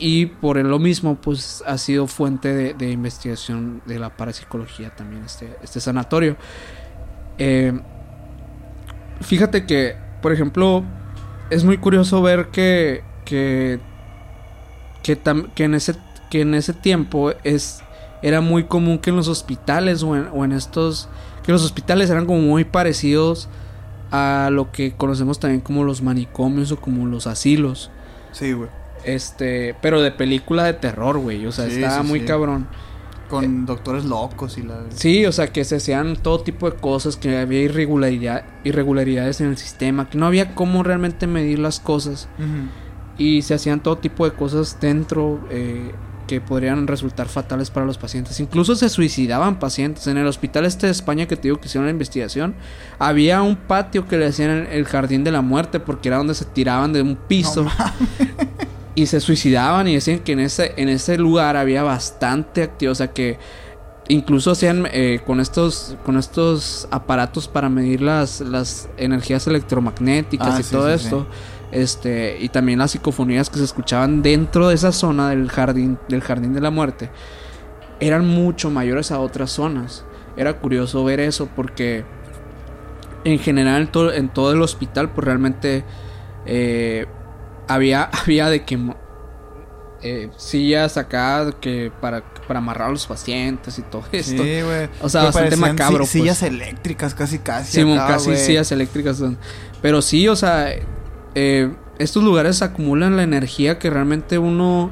Y por lo mismo, pues, ha sido fuente de, de investigación de la parapsicología también, este, este sanatorio. Eh, fíjate que, por ejemplo, es muy curioso ver que, que, que, tam- que en ese, que en ese tiempo es, era muy común que en los hospitales o en, o en estos, que los hospitales eran como muy parecidos a lo que conocemos también como los manicomios o como los asilos. Sí, güey. Este, pero de película de terror, güey. O sea, Sí, estaba sí, muy sí. cabrón. Con doctores locos y la... Sí, o sea, que se hacían todo tipo de cosas, que había irregularidad, irregularidades en el sistema, que no había cómo realmente medir las cosas. Y se hacían todo tipo de cosas dentro eh, que podrían resultar fatales para los pacientes. Incluso se suicidaban pacientes. En el hospital este de España que te digo que hicieron la investigación, había un patio que le decían el, el jardín de la muerte porque era donde se tiraban de un piso. y se suicidaban y decían que en ese, en ese lugar había bastante actividad. O sea que incluso hacían eh, con estos con estos aparatos para medir las, las energías electromagnéticas Ah, y sí, todo sí, esto. Este, y también las psicofonías que se escuchaban dentro de esa zona del jardín, del jardín de la muerte, eran mucho mayores a otras zonas. Era curioso ver eso porque en general en todo, en todo el hospital, pues realmente eh, había, había de que eh, sillas acá que para, para amarrar a los pacientes y todo esto. Sí, güey. O sea, bastante macabro, si- Sillas pues. eléctricas, casi, casi. Acá, casi sillas eléctricas. Pero sí, o sea, eh, estos lugares acumulan la energía que realmente uno,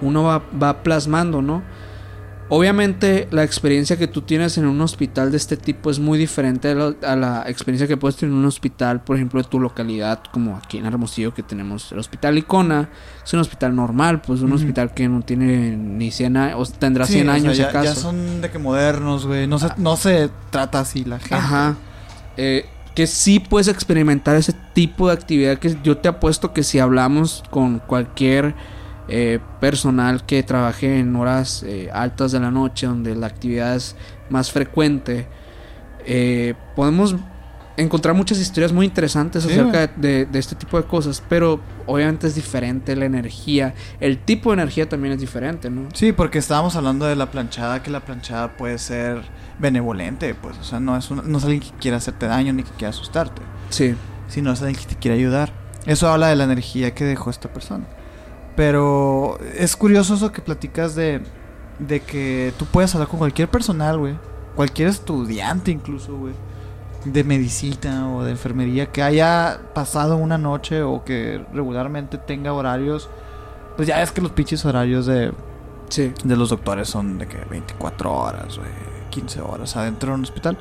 uno va, va plasmando, ¿no? Obviamente la experiencia que tú tienes en un hospital de este tipo es muy diferente a la, a la experiencia que puedes tener en un hospital, por ejemplo, de tu localidad, como aquí en Hermosillo que tenemos el Hospital Icona. Es un hospital normal, pues un hospital que no tiene ni 100 años, o tendrá Sí, 100 o sea, años si ya, acaso. ya son de que modernos, güey. No se, Ah. no se trata así la gente. Ajá. Eh, que sí puedes experimentar ese tipo de actividad que yo te apuesto que si hablamos con cualquier eh, personal que trabaje en horas eh, altas de la noche, donde la actividad es más frecuente, eh, podemos encontrar muchas historias muy interesantes Sí, acerca de, de- de este tipo de cosas, pero obviamente es diferente la energía, el tipo de energía también es diferente, ¿no? Sí, porque estábamos hablando de la planchada, que la planchada puede ser benevolente, pues, o sea, no es, una- no es alguien que quiera hacerte daño ni que quiera asustarte, Sí, sino es alguien que te quiere ayudar. Eso habla de la energía que dejó esta persona. Pero es curioso eso que platicas de, de que tú puedes hablar con cualquier personal, güey, cualquier estudiante incluso, güey, de medicina o de enfermería que haya pasado una noche o que regularmente tenga horarios, pues ya es que los pinches horarios de sí. de los doctores son de que 24 horas, güey, 15 horas adentro de un hospital.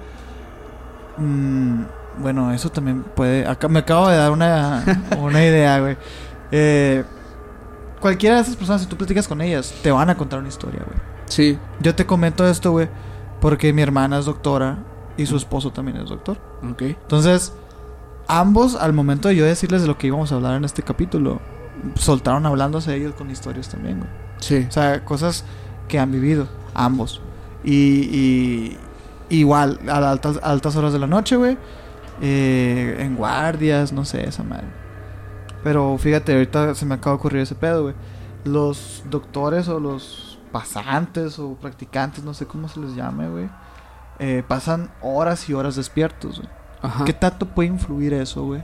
Mm, bueno, eso también puede. Acá me acabo de dar una, una idea, güey. Eh, cualquiera de esas personas, si tú platicas con ellas, te van a contar una historia, güey. Sí, Yo te comento esto, güey, porque mi hermana es doctora y su esposo también es doctor. ok. Entonces, ambos, al momento de yo decirles de lo que íbamos a hablar en este capítulo, soltaron hablándose ellos con historias también, güey. Sí. O sea, cosas que han vivido ambos. Y, y igual, a altas, a altas horas de la noche, güey. eh, en guardias, no sé, esa madre. Pero fíjate, ahorita se me acaba de ocurrir ese pedo, güey. Los doctores o los pasantes o practicantes, no sé cómo se les llame, güey. eh, pasan horas y horas despiertos, güey. Ajá. ¿Qué tanto puede influir eso, güey?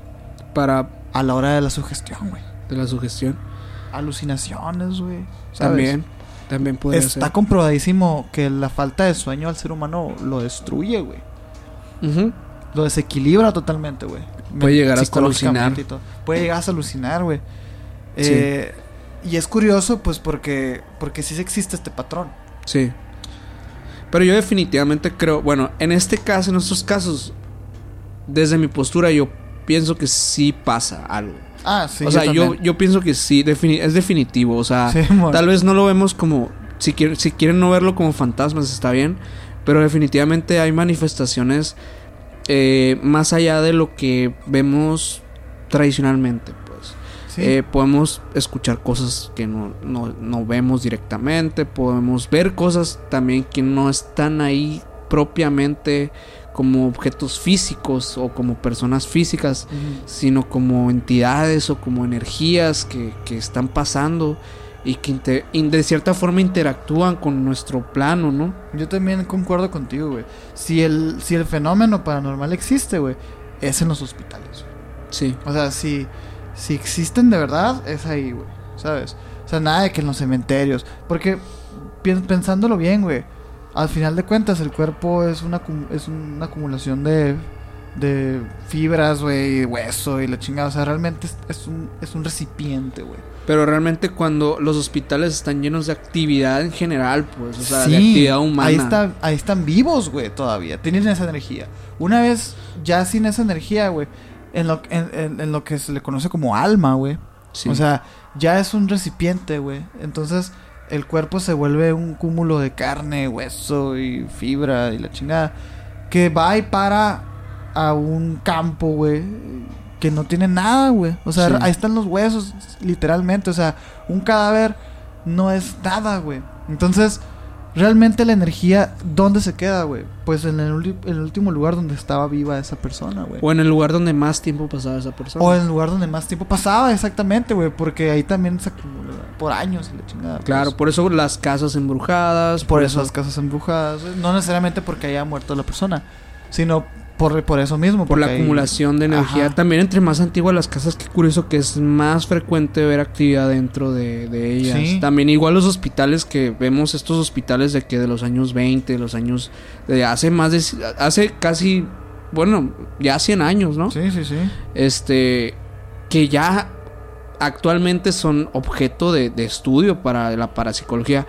Para A la hora de la sugestión, güey. de la sugestión. Alucinaciones, güey. También. También puede Está ser. comprobadísimo que la falta de sueño al ser humano lo destruye, güey. Ujú. Lo desequilibra totalmente, güey. Puede llegar hasta alucinar. y todo. Puede llegar hasta alucinar, güey. Sí. Eh, y es curioso, pues, porque, porque sí existe este patrón. Sí. Pero yo definitivamente creo, bueno, en este caso, en estos casos, desde mi postura yo pienso que sí pasa algo. Ah, sí. o sea, yo, yo pienso que sí, defini- es definitivo. O sea, Sí, tal vez no lo vemos como, si, quieren si quieren no verlo como fantasmas, está bien. Pero definitivamente hay manifestaciones eh, más allá de lo que vemos tradicionalmente, pues. Sí. Eh, podemos escuchar cosas que no, no, no vemos directamente, podemos ver cosas también que no están ahí propiamente como objetos físicos o como personas físicas, sino como entidades o como energías que, que están pasando y que de cierta forma interactúan con nuestro plano, ¿no? Yo también concuerdo contigo, güey. Si el, si el fenómeno paranormal existe, güey, es en los hospitales. Sí, O sea, si, si existen de verdad, es ahí, güey. ¿Sabes? O sea, nada de que en los cementerios. Porque, pensándolo bien, güey. Al final de cuentas, el cuerpo es una, es una acumulación de, de fibras, güey, hueso y la chingada. O sea, realmente es, es un, es un recipiente, güey. Pero realmente cuando los hospitales están llenos de actividad en general, pues, o sea, de actividad humana. Ahí, está, ahí están vivos, güey, todavía. Tienen esa energía. Una vez ya sin esa energía, güey, en lo, en, en- en lo que se le conoce como alma, güey. Sí. O sea, ya es un recipiente, güey. Entonces el cuerpo se vuelve un cúmulo de carne, hueso y fibra y la chingada. Que va y para a un campo, güey. Que no tiene nada, güey. O sea, Sí. ahí están los huesos, literalmente. O sea, un cadáver no es nada, güey. Entonces, realmente la energía, ¿dónde se queda, güey? Pues en el, último lugar donde estaba viva esa persona, güey. O en el lugar donde más tiempo pasaba esa persona. O en el lugar donde más tiempo pasaba, exactamente, güey. Porque ahí también se acumula por años y la chingada. Claro, pues. por eso las casas embrujadas. por eso las casas embrujadas. No necesariamente porque haya muerto la persona, sino por, por eso mismo. Por la hay- acumulación de energía. Ajá. También entre más antiguas las casas, qué curioso que es más frecuente ver actividad dentro de, de ellas. Sí. También igual los hospitales que vemos estos hospitales de que de los años 20, de los años de hace más de hace casi bueno, ya 100 años, ¿no? Sí, sí, sí. Este que ya actualmente son objeto de, de estudio para la parapsicología.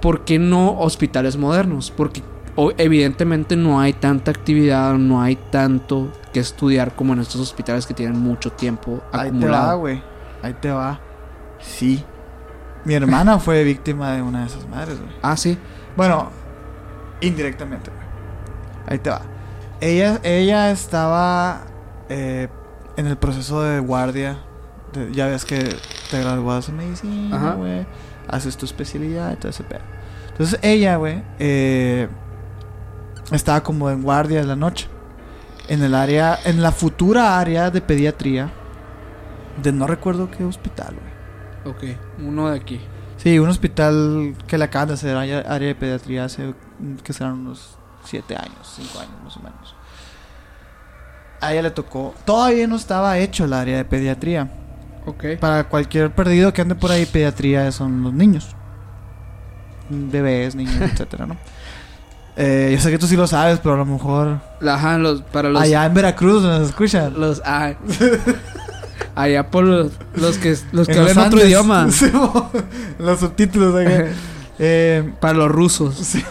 ¿Por qué no hospitales modernos? Porque o- evidentemente no hay tanta actividad, no hay tanto que estudiar como en estos hospitales que tienen mucho tiempo Ahí te va, acumulado. güey. Ahí te va. Sí. Mi hermana fue víctima de una de esas madres, güey. ah, sí. Bueno, indirectamente, güey. Ahí te va. Ella, ella estaba eh, en el proceso de guardia. de- ya ves que te graduas en medicina, güey. Haces tu especialidad y todo ese pedo. Entonces ella, güey, eh, estaba como en guardia de la noche. En el área, en la futura área de pediatría. De no recuerdo qué hospital, güey. Ok, uno de aquí. Sí, un hospital que le acaban de hacer área, área de pediatría hace que serán unos 7 años, 5 años más o menos. A ella le tocó. Todavía no estaba hecho el área de pediatría. Ok. Para cualquier perdido que ande por ahí, pediatría son los niños. Bebés, niños, etcétera, ¿no? Eh, yo sé que tú sí lo sabes, pero a lo mejor. Ajá, los, para los. allá en Veracruz nos escuchan. Los. ah, allá por los, los que, los que En los hablan otro idioma. Los subtítulos acá. Eh, Para los rusos. Sí.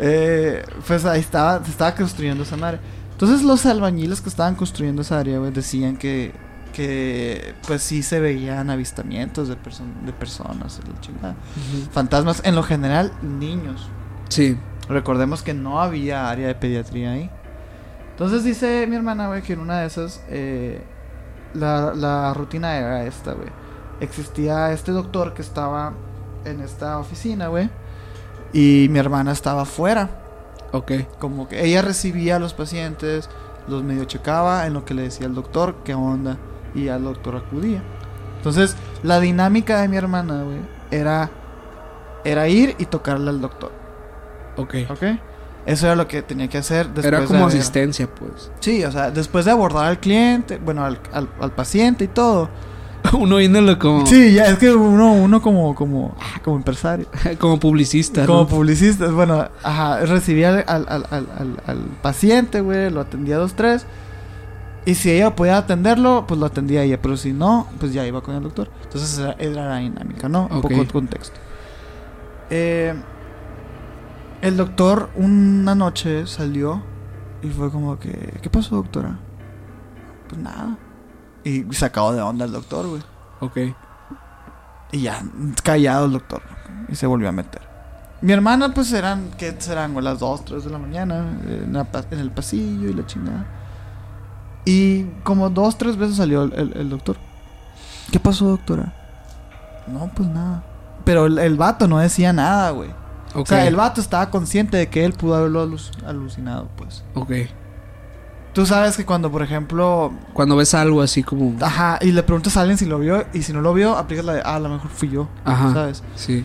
Eh, pues ahí estaba, se estaba construyendo esa madre. Entonces los albañiles que estaban construyendo esa área, güey, decían que, que pues sí se veían avistamientos de, perso- de personas, la chingada. fantasmas, en lo general niños. Sí. Recordemos que no había área de pediatría ahí. Entonces dice mi hermana, güey, que en una de esas eh, la, la rutina era esta, güey. Existía este doctor que estaba en esta oficina, güey. Y mi hermana estaba afuera. Ok. Como que ella recibía a los pacientes, los medio checaba en lo que le decía el doctor, qué onda. Y al doctor acudía. Entonces, la dinámica de mi hermana, güey, era, era ir y tocarle al doctor. Ok. ¿Ok? Eso era lo que tenía que hacer después Era de como haber- asistencia, pues. Sí, o sea, después de abordar al cliente, bueno, al, al, al paciente y todo. Uno viéndolo como, Sí, ya es que uno, uno como, como, ah, como empresario, como publicista, como ¿no? publicista, bueno, ajá, recibía al, al, al, al, al- al paciente, güey, lo atendía dos, tres. Y si ella podía atenderlo, pues lo atendía ella, pero si no, pues ya iba con el doctor. Entonces era, era la dinámica, ¿no? Un poco de contexto. Eh, el doctor una noche salió y fue como que, ¿qué pasó, doctora? Pues nada. Y sacado de onda el doctor, güey. Ok. Y ya, callado el doctor. Y se volvió a meter. Mi hermana, pues eran, ¿qué serán? Las 2, 3 de la mañana. En, la pa- en el pasillo y la chingada. Y como dos, tres veces salió el, el- el doctor. ¿Qué pasó, doctora? No, pues nada. Pero el, el vato no decía nada, güey. O sea, el vato estaba consciente de que él pudo haberlo alu- alucinado, pues. Ok. Tú sabes que cuando, por ejemplo, Cuando ves algo así como... ajá, y le preguntas a alguien si lo vio, y si no lo vio, aplicas la de, ah, a lo mejor fui yo, Ajá. ¿sabes? Sí.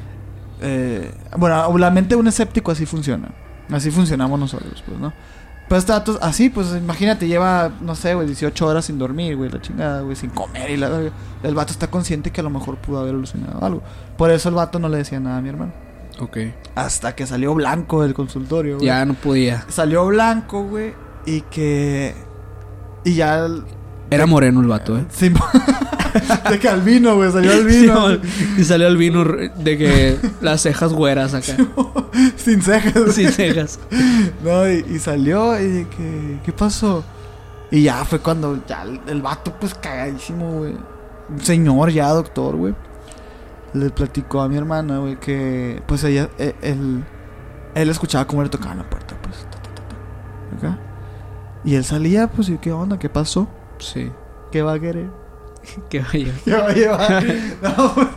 Eh, bueno, la mente de un escéptico así funciona. Así funcionamos nosotros, pues, ¿no? Pues datos así, pues imagínate, lleva, no sé, güey, 18 horas sin dormir, güey, la chingada, güey, sin comer y la. El vato está consciente que a lo mejor pudo haber alucinado algo. Por eso el vato no le decía nada a mi hermano. Ok. Hasta que salió blanco del consultorio, güey. Ya no podía. Salió blanco, güey. Y que. Y ya. Era moreno el vato, ¿eh? Sí, de que albino, güey. Salió albino. Sí, y salió el vino de que las cejas güeras acá. Sin cejas. Sin cejas. No, y, y salió y de que. ¿Qué pasó? Y ya fue cuando ya el, el vato, pues cagadísimo, güey. Un señor ya, doctor, güey. Le platicó a mi hermana, güey, que. Pues ella. eh, Él, él escuchaba cómo le tocaban la puerta, pues. ta, ta, acá. Y él salía, pues, ¿y qué onda? ¿Qué pasó? Sí. ¿Qué va a querer? Qué vaya. ¿Qué va a llevar? No, pues,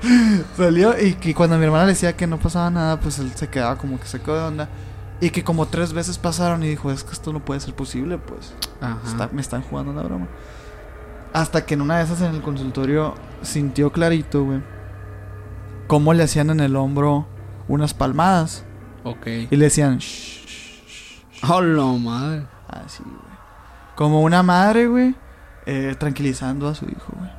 salió y que cuando mi hermana le decía que no pasaba nada, pues él se quedaba como que seco de onda. Y que como tres veces pasaron y dijo, es que esto no puede ser posible, pues. Ajá. Está- me están jugando una broma. Hasta que en una de esas en el consultorio sintió clarito, güey. Cómo le hacían en el hombro unas palmadas. Ok. Y le decían, shh, shh, shh, Hola, madre. Así, güey. Como una madre, güey, eh, tranquilizando a su hijo, güey.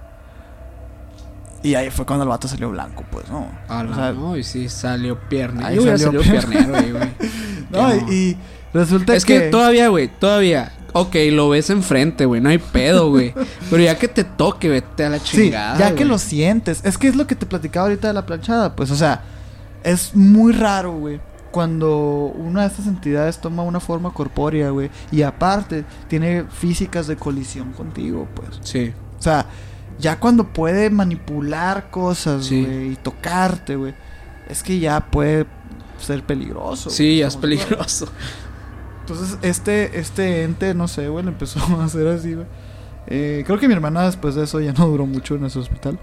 Y ahí fue cuando el vato salió blanco, pues, ¿no? Hola, O sea, no, y sí salió pierna. ahí salió piernero ahí, güey. No, Que no. y, resulta Es que todavía, güey, todavía. Ok, lo ves enfrente, güey, no hay pedo, güey. Pero ya que te toque, vete a la Sí, chingada. ya que güey. lo sientes. Es que es lo que te platicaba ahorita de la planchada, pues, o sea, es muy raro, güey. Cuando una de estas entidades toma una forma corpórea, güey, y aparte tiene físicas de colisión contigo, pues. Sí, O sea, ya cuando puede manipular cosas, Sí. güey, y tocarte, güey, es que ya puede ser peligroso. sí, ya es peligroso. Entonces, este, este ente, no sé, güey, le empezó a hacer así, güey. Eh, creo que mi hermana después de eso ya no duró mucho en ese hospital.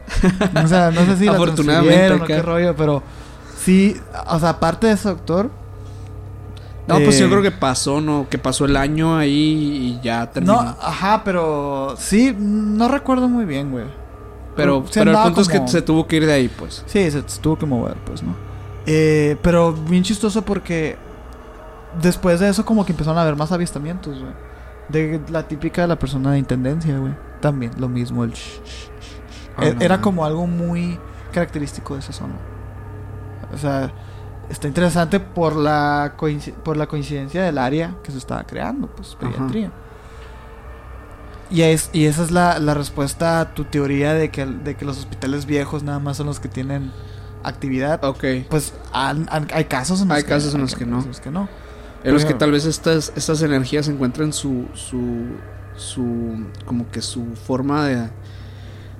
O sea, no sé si la Afortunadamente, o qué rollo, pero sí, o sea, aparte de ese doctor, No, pues Eh, yo creo que pasó, ¿no? Que pasó el año ahí y ya terminó. no, ajá, pero sí, no recuerdo muy bien, güey. pero pero el punto es que se tuvo que ir de ahí, pues. Sí, se, se tuvo que mover, pues, ¿no? Eh, pero bien chistoso porque después de eso como que empezaron a haber más avistamientos, güey. De la típica de la persona de intendencia, güey. También lo mismo, el... sh- sh- sh- Ah, E- Era no. como algo muy característico de esa zona. O sea, está interesante por la, por la coincidencia del área que se estaba creando, pues, Ajá. pediatría. Y, es, y esa es la, la respuesta a tu teoría de que, de que los hospitales viejos nada más son los que tienen actividad. Ok. Pues han- han- hay casos en los Hay que, casos en los que no. en los que no. En los que tal vez estas, estas energías encuentran su, su, su, como que su forma de,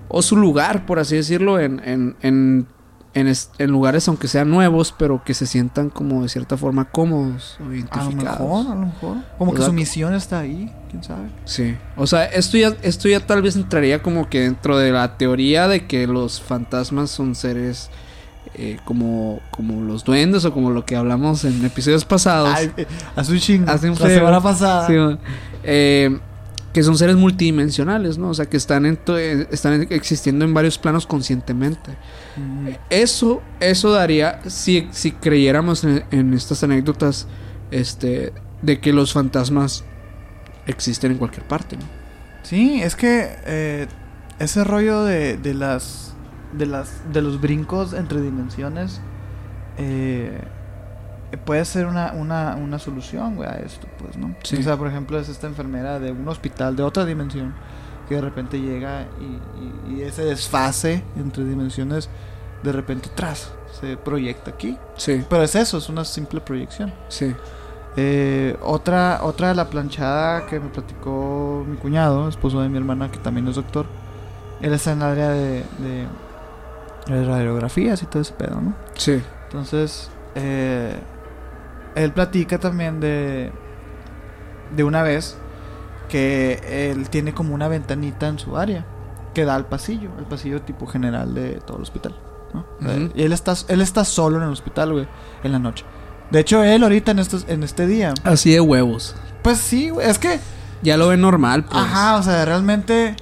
o su lugar, por así decirlo, en, en, en, en, es- en lugares aunque sean nuevos, pero que se sientan como de cierta forma cómodos o A lo identificados. mejor, a lo mejor. Como O que sea, su misión está ahí, quién sabe. Sí, o sea, esto ya, esto ya tal vez entraría como que dentro de la teoría de que los fantasmas son seres eh, como, como los duendes o como lo que hablamos en episodios pasados. Ay, hace un chingo. Hace un la semana pasada. Sí. Eh, que son seres multidimensionales, ¿no? O sea, que están, en eh, están existiendo en varios planos conscientemente. Mm, Eso, eso daría, si, si creyéramos en, en estas anécdotas, este, de que los fantasmas existen en cualquier parte, ¿no? Sí, es que eh, ese rollo de, de las de las de los brincos entre dimensiones eh, puede ser una, una, una solución, güey, a esto, pues, ¿no? Sí. O sea, por ejemplo, es esta enfermera de un hospital de otra dimensión que de repente llega y, y- y ese desfase entre dimensiones de repente tras se proyecta aquí. Sí, Pero es eso, es una simple proyección. sí. Eh, otra, otra de la planchada que me platicó mi cuñado, esposo de mi hermana, que también es doctor. Él está en el área de, de, de radiografías y todo ese pedo, ¿no? Sí. Entonces, eh, él platica también de, de una vez que él tiene como una ventanita en su área que da al pasillo, al pasillo tipo general de todo el hospital. Y él está, él está solo en el hospital, güey, en la noche. De hecho, él ahorita en, estos, en este día, Así de huevos. pues sí, güey, es que, Ya lo ve normal, pues. ajá, o sea, realmente,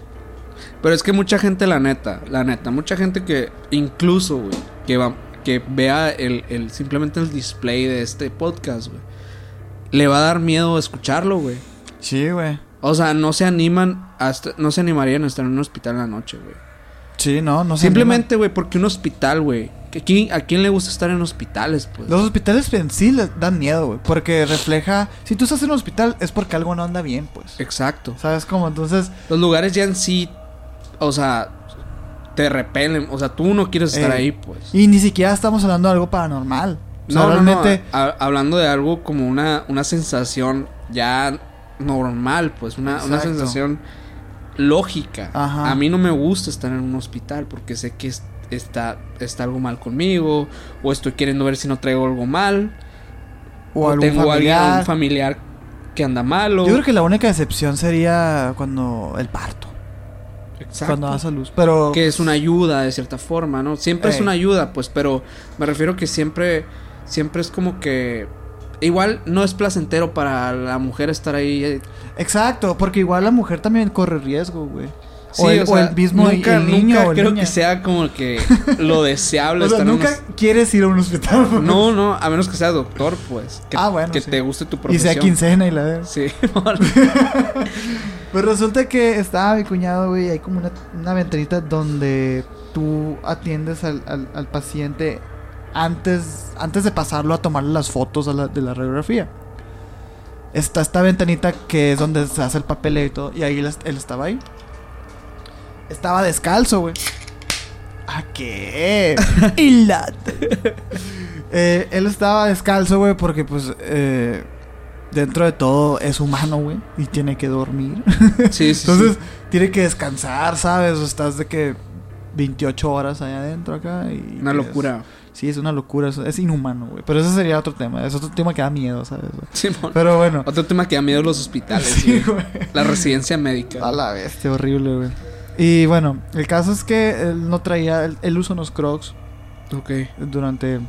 Pero es que mucha gente, la neta, la neta, mucha gente que incluso, güey, que va, que vea el, el- simplemente el display de este podcast, güey, le va a dar miedo escucharlo, güey. sí, güey. O sea, no se animan, a est- no se animarían a estar en un hospital en la noche, güey. Sí, no, no sé. Simplemente, güey, porque un hospital, güey, ¿A quién le gusta estar en hospitales, pues? Los hospitales en sí les dan miedo, güey. Porque refleja. Si tú estás en un hospital es porque algo no anda bien, pues. Exacto. ¿Sabes cómo? Entonces. Los lugares ya en sí. O sea. Te repelen. O sea, tú no quieres estar Eh, ahí, pues. Y ni siquiera estamos hablando de algo paranormal. O sea, No, no, hablando de algo como una, una sensación ya normal, pues. Una, una sensación lógica. Ajá. A mí no me gusta estar en un hospital porque sé que es- está, está algo mal conmigo. O estoy queriendo ver si no traigo algo mal. O, O, algún tengo alguien, familiar. familiar que anda malo. Yo creo que la única excepción sería cuando el parto. Exacto. Cuando das a luz. Pero. que es una ayuda de cierta forma, ¿no? Siempre es Ey. una ayuda, pues, pero me refiero que siempre, siempre es como que igual no es placentero para la mujer estar ahí. eh, Exacto, porque igual la mujer también corre riesgo, güey. Sí, o, el, o sea, el mismo nunca, el niño nunca o el creo niña. que sea como que lo deseable O sea, nunca un quieres ir a un hospital. hos- No, no, a menos que sea doctor, pues. Que, Ah, bueno, Que sí. te guste tu y profesión. sea quincena y la vez. Sí. Pues resulta que estaba mi cuñado, güey, hay como una, una ventanita donde tú atiendes al, al- al paciente antes, antes de pasarlo a tomarle las fotos a la- de la radiografía. Está esta ventanita que es donde se hace el papeleo y todo, y ahí él, él estaba ahí. Estaba descalzo, güey. ¿A qué? Eh, él estaba descalzo, güey, porque pues eh, dentro de todo es humano, güey, y tiene que dormir. sí, sí, Entonces, sí. tiene que descansar, ¿sabes? O estás de que 28 horas allá adentro acá y... Una es- locura. sí, es una locura, es, es inhumano, güey. Pero ese sería otro tema, es otro tema que da miedo, ¿sabes? Simón. Pero bueno. Otro tema que da miedo los hospitales, Sí, güey. La residencia médica. A la bestia, horrible, güey. Y bueno, el caso es que él no traía, él, él usa unos crocs Ok. durante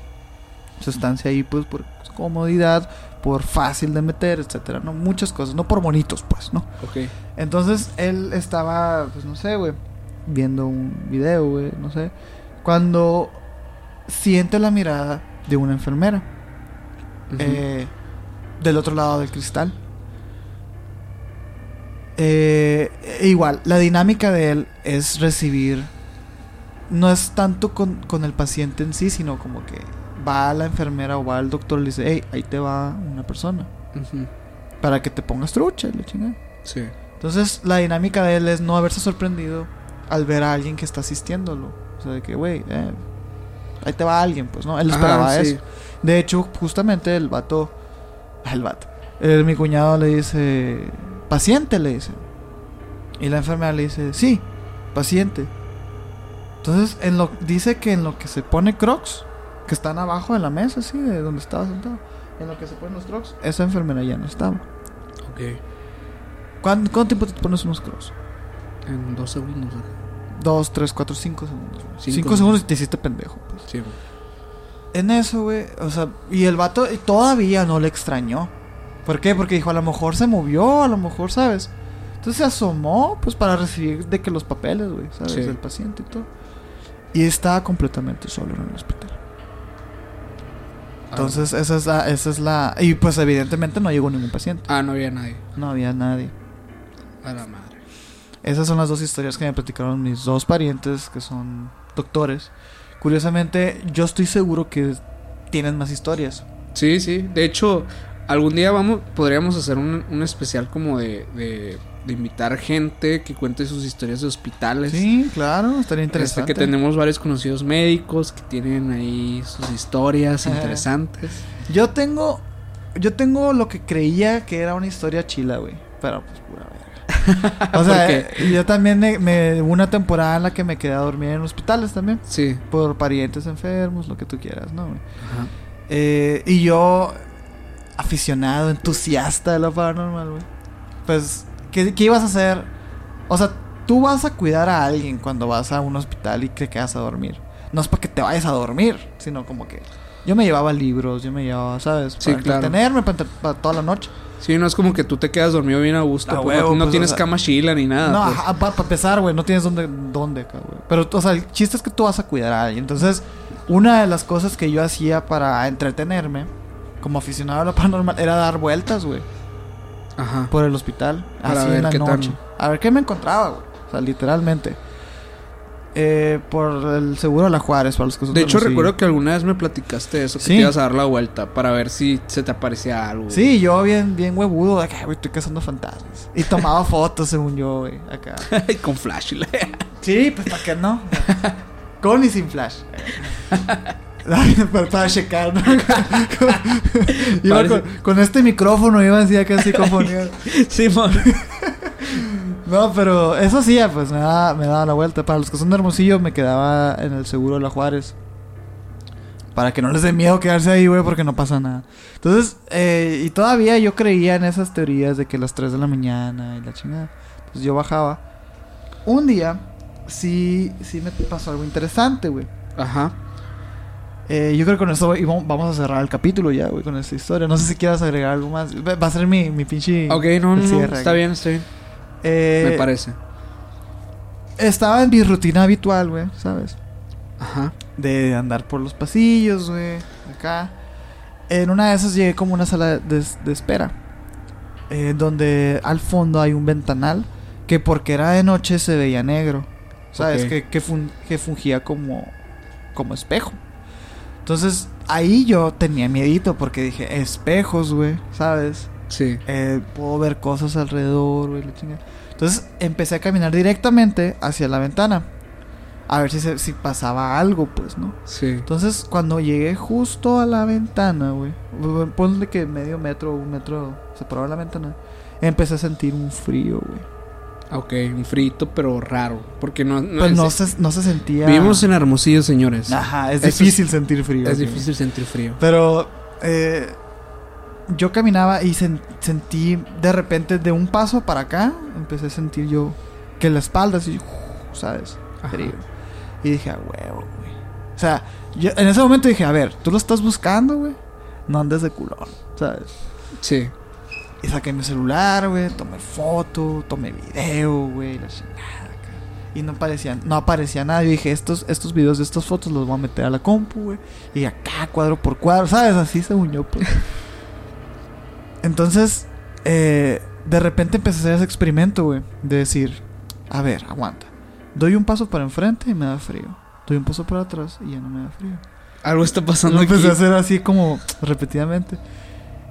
su estancia ahí, pues por comodidad, por fácil de meter, etcétera, ¿no? Muchas cosas, no por bonitos, pues, ¿no? Ok. Entonces él estaba, pues no sé, güey, viendo un video, güey, no sé, cuando siente la mirada de una enfermera eh, del otro lado del cristal. Eh, igual, la dinámica de él es recibir, no es tanto con, con el paciente en sí, sino como que va a la enfermera o va al doctor y le dice, hey, ahí te va una persona, para que te pongas trucha, y la chingada. Sí. Entonces, la dinámica de él es no haberse sorprendido al ver a alguien que está asistiéndolo. O sea, de que, güey, eh, ahí te va alguien, pues, ¿no? Él esperaba Ajá, sí. eso. De hecho, justamente el vato, el vato, el, mi cuñado le dice, paciente, le dice. Y la enfermera le dice, sí, paciente. Entonces, en lo, dice que en lo que se pone crocs, que están abajo de la mesa, así, de donde estaba sentado, en lo que se ponen los crocs, esa enfermera ya no estaba. Ok. ¿Cuánto, cuánto tiempo te pones unos crocs? En dos segundos. Dos, tres, cuatro, cinco segundos. Cinco. Cinco, segundos y te hiciste pendejo. pues. Sí, güey. En eso, güey. O sea, y el vato todavía no le extrañó. ¿Por qué? Porque dijo, a lo mejor se movió, a lo mejor, ¿sabes? Entonces se asomó, pues, para recibir de que los papeles, güey, ¿sabes? Sí. Del paciente y todo. Y estaba completamente solo en el hospital. Entonces, esa es la, esa es la... Y pues evidentemente no llegó ningún paciente. Ah, no había nadie. No había nadie. A la madre. Esas son las dos historias que me platicaron mis dos parientes, que son doctores. Curiosamente, yo estoy seguro que tienen más historias. Sí, sí. De hecho, algún día vamos, podríamos hacer un, un especial como de, de, de invitar gente que cuente sus historias de hospitales. Sí, claro, estaría Este, interesante. que tenemos varios conocidos médicos que tienen ahí sus historias interesantes. Yo tengo, yo tengo lo que creía que era una historia chila, güey. Pero pues pura verga. O sea, eh, yo también me, me- hubo una temporada en la que me quedé a dormir en hospitales también. Sí. Por parientes enfermos, lo que tú quieras, ¿no? güey? Ajá. Eh, y yo, aficionado, entusiasta de lo paranormal, güey. Pues, ¿qué, qué ibas a hacer? O sea, tú vas a cuidar a alguien cuando vas a un hospital y te quedas a dormir. No es para que te vayas a dormir, sino como que yo me llevaba libros, yo me llevaba, ¿sabes? Sí, Para claro. entretenerme, para, para toda la noche. Sí, no es como que tú te quedas dormido bien a gusto. Pues, no, pues, tienes o sea, cama chila ni nada. no, pues. para empezar, güey, no tienes dónde, dónde güey. Pero, o sea, el chiste es que tú vas a cuidar a alguien. Entonces, una de las cosas que yo hacía para entretenerme, como aficionado a lo paranormal, era dar vueltas, güey. Ajá. por el hospital Para así ver en la qué noche. A ver qué me encontraba, güey. O sea, literalmente. Eh, por el seguro de la Juárez, para los que son De hecho, recuerdo que alguna vez me platicaste eso, que Sí. te ibas a dar la vuelta para ver si se te aparecía algo. Sí, yo bien, bien huevudo, de que, "Ay, güey, estoy cazando fantasmas. Y tomaba fotos, según yo, güey, acá. Con flash. Sí, pues para qué no. Con y sin flash. para, para checar, ¿no? iba Parece- con, con este micrófono, iba así acá psicofonía. Simón. No, pero eso sí, pues me daba, me daba la vuelta. Para los que son de Hermosillo, me quedaba en el seguro de la Juárez. Para que no les dé miedo quedarse ahí, güey, porque no pasa nada. Entonces, eh, y todavía yo creía en esas teorías de que las 3 de la mañana y la chingada. Entonces yo bajaba. Un día, sí, sí me pasó algo interesante, güey. Ajá. Eh, yo creo que con eso vamos a cerrar el capítulo ya, güey, con esta historia. No sé si quieras agregar algo más. Va a ser mi, mi pinche. Ok, no, no, no. cierre, Está bien, está bien. Eh, Me parece. Estaba en mi rutina habitual, güey, ¿sabes? Ajá. De andar por los pasillos, güey, acá. En una de esas llegué como a una sala de, de espera. eh, donde al fondo hay un ventanal que porque era de noche se veía negro. ¿Sabes? Ok. Que, que, fun- que fungía como, como espejo. Entonces ahí yo tenía miedito porque dije, espejos, güey, ¿sabes? Sí. Eh, puedo ver cosas alrededor, güey, la chingada. Entonces empecé a caminar directamente hacia la ventana. A ver si, se- si pasaba algo, pues, ¿no? Sí. Entonces, cuando llegué justo a la ventana, güey, ponle que medio metro, un metro separado de la ventana, empecé a sentir un frío, güey. Ok, un frito, pero raro. Porque no. no Pues es- no se, no se sentía. Vivimos en Hermosillo, señores. Ajá, es Eso es- difícil sentir frío. es difícil sentir frío. Pero eh, yo caminaba y sen- sentí de repente de un paso para acá, empecé a sentir yo que la espalda así, ¿sabes? Ajá. Frío. Y dije, a huevo, güey. O sea, yo en ese momento dije, a ver, tú lo estás buscando, güey. No andes de culón, ¿sabes? Sí. Y saqué mi celular, güey, tomé foto, tomé video, güey, la chingada. Y no aparecía, no aparecía nada. Yo dije, estos, estos videos de estas fotos los voy a meter a la compu, güey. Y acá, cuadro por cuadro, ¿sabes? Así según yo, pues. Entonces, eh, de repente empecé a hacer ese experimento, güey. De decir, a ver, aguanta. Doy un paso para enfrente y me da frío. Doy un paso para atrás y ya no me da frío. Algo está pasando Lo aquí. empecé a hacer así como repetidamente.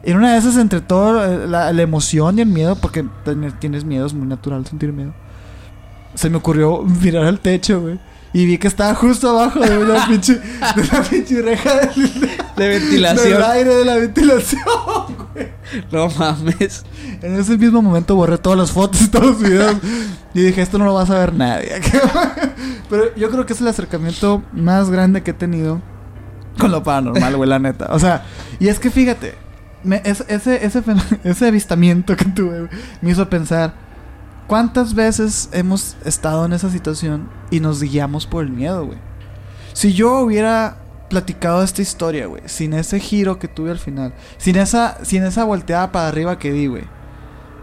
En una de esas, entre todo eh, la, la emoción y el miedo, porque tener- tienes miedo, es muy natural sentir miedo. Se me ocurrió mirar al techo, güey. Y vi que estaba justo abajo de una pinche, de la pinche reja del, De del ventilación. aire de la ventilación, güey. no mames. En ese mismo momento borré todas las fotos y todos los videos. Y dije, esto no lo va a saber nadie. Pero yo creo que es el acercamiento más grande que he tenido con lo paranormal, güey, la neta. O sea, y es que fíjate, me- es- ese, ese, ese avistamiento que tuve me hizo pensar, ¿cuántas veces hemos estado en esa situación y nos guiamos por el miedo, güey? Si yo hubiera platicado esta historia, güey, sin ese giro que tuve al final, sin esa, sin esa volteada para arriba que di, güey,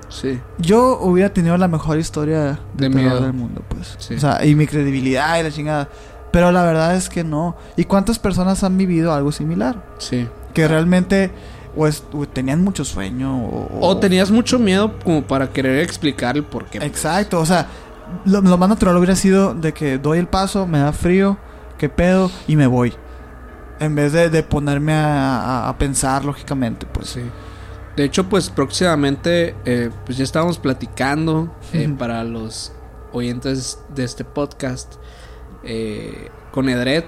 Sí. yo hubiera tenido la mejor historia de, miedo. del mundo, pues. Sí. O sea, y mi credibilidad y la chingada. Pero la verdad es que no. ¿Y cuántas personas han vivido algo similar? Sí. Que realmente o, es- o tenían mucho sueño o... O tenías mucho miedo como para querer explicar el por qué. Exacto, o sea, lo, lo más natural hubiera sido de que doy el paso, me da frío, qué pedo, y me voy. En vez de, de ponerme a, a- a pensar lógicamente, pues. Sí. De hecho, pues próximamente, eh, pues ya estábamos platicando eh, para los oyentes de este podcast eh, con Edred,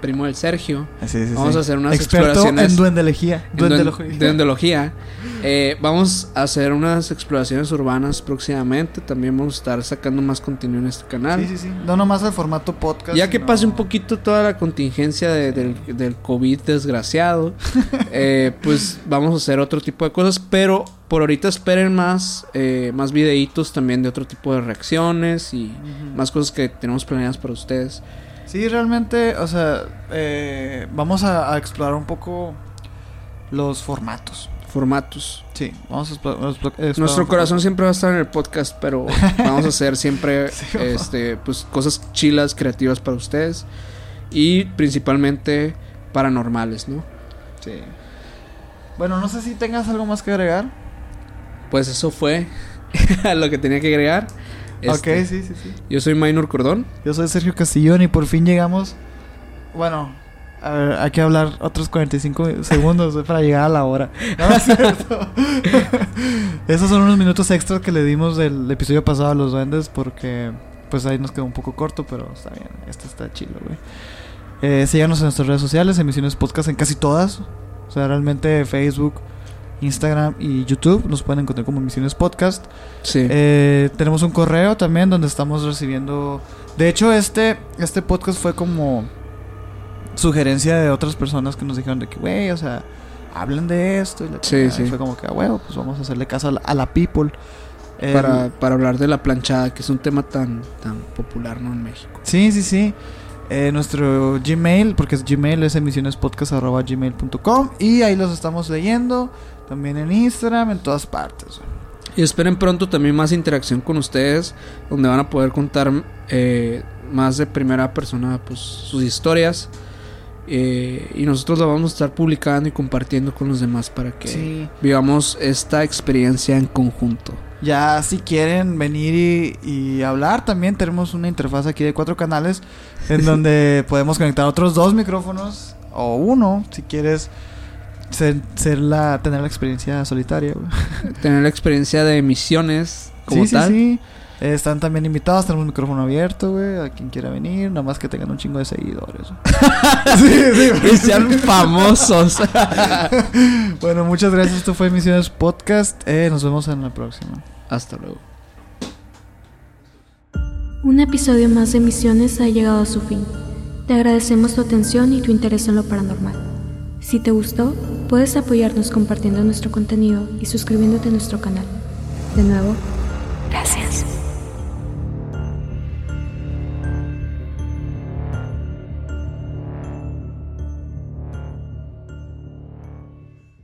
primo del Sergio. Sí, sí, Vamos sí. a hacer unas Experto exploraciones en duendelogía. en duen- Duendelogía. Eh, vamos a hacer unas exploraciones urbanas próximamente. También vamos a estar sacando más contenido en este canal. Sí, sí, sí. No nomás el formato podcast. Ya que sino- pase un poquito toda la contingencia de- del, del COVID desgraciado, eh, pues vamos a hacer otro tipo de cosas. Pero por ahorita esperen más, eh, más videitos también de otro tipo de reacciones y más cosas que tenemos planeadas para ustedes. Sí, realmente, o sea, eh, vamos a, a explorar un poco los formatos. Formatos. Sí, vamos a explo- explo- explorar. Nuestro poco. corazón siempre va a estar en el podcast, pero vamos a hacer siempre Sí, este, pues, cosas chilas, creativas para ustedes y principalmente paranormales, ¿no? Sí. Bueno, no sé si tengas algo más que agregar. Pues eso fue lo que tenía que agregar. Este, Ok, sí, sí, sí. Yo soy Minor Cordón. Yo soy Sergio Castillón y por fin llegamos. Bueno, a ver, hay que hablar otros 45 segundos güey, para llegar a la hora. No, es cierto. Esos son unos minutos extras que le dimos del episodio pasado a los duendes porque pues ahí nos quedó un poco corto, pero está bien. Este está chido, güey. Eh, síganos en nuestras redes sociales, emisiones podcast en casi todas. O sea, realmente Facebook, Instagram y YouTube nos pueden encontrar como emisiones podcast. Sí. Eh, tenemos un correo también donde estamos recibiendo. De hecho, este, este podcast fue como sugerencia de otras personas que nos dijeron de que, güey, o sea, hablen de esto. Y la Sí. Y fue como que, ah, pues vamos a hacerle caso a la, a la people. Eh, para, para hablar de la planchada, que es un tema tan, tan popular, ¿no? En México. Sí, sí, sí. Eh, nuestro Gmail, porque es Gmail, es emisionespodcast.gmail.com y ahí los estamos leyendo. También en Instagram, en todas partes. güey. Y esperen pronto también más interacción con ustedes, donde van a poder contar eh, más de primera persona pues, sus historias. Eh, y nosotros lo vamos a estar publicando y compartiendo con los demás para que Sí. vivamos esta experiencia en conjunto. Ya si quieren venir y, y hablar, también tenemos una interfaz aquí de cuatro canales en donde podemos conectar otros dos micrófonos o uno si quieres ser, ser la, tener la experiencia solitaria. güey. Tener la experiencia de emisiones como sí, tal. sí, sí. Eh, están también invitados, tenemos un micrófono abierto, güey, a quien quiera venir, nada más que tengan un chingo de seguidores. Y sean famosos. bueno, muchas gracias. Esto fue Misiones Podcast. Eh, nos vemos en la próxima. Hasta luego. Un episodio más de Misiones ha llegado a su fin. Te agradecemos tu atención y tu interés en lo paranormal. Si te gustó, puedes apoyarnos compartiendo nuestro contenido y suscribiéndote a nuestro canal. De nuevo, gracias.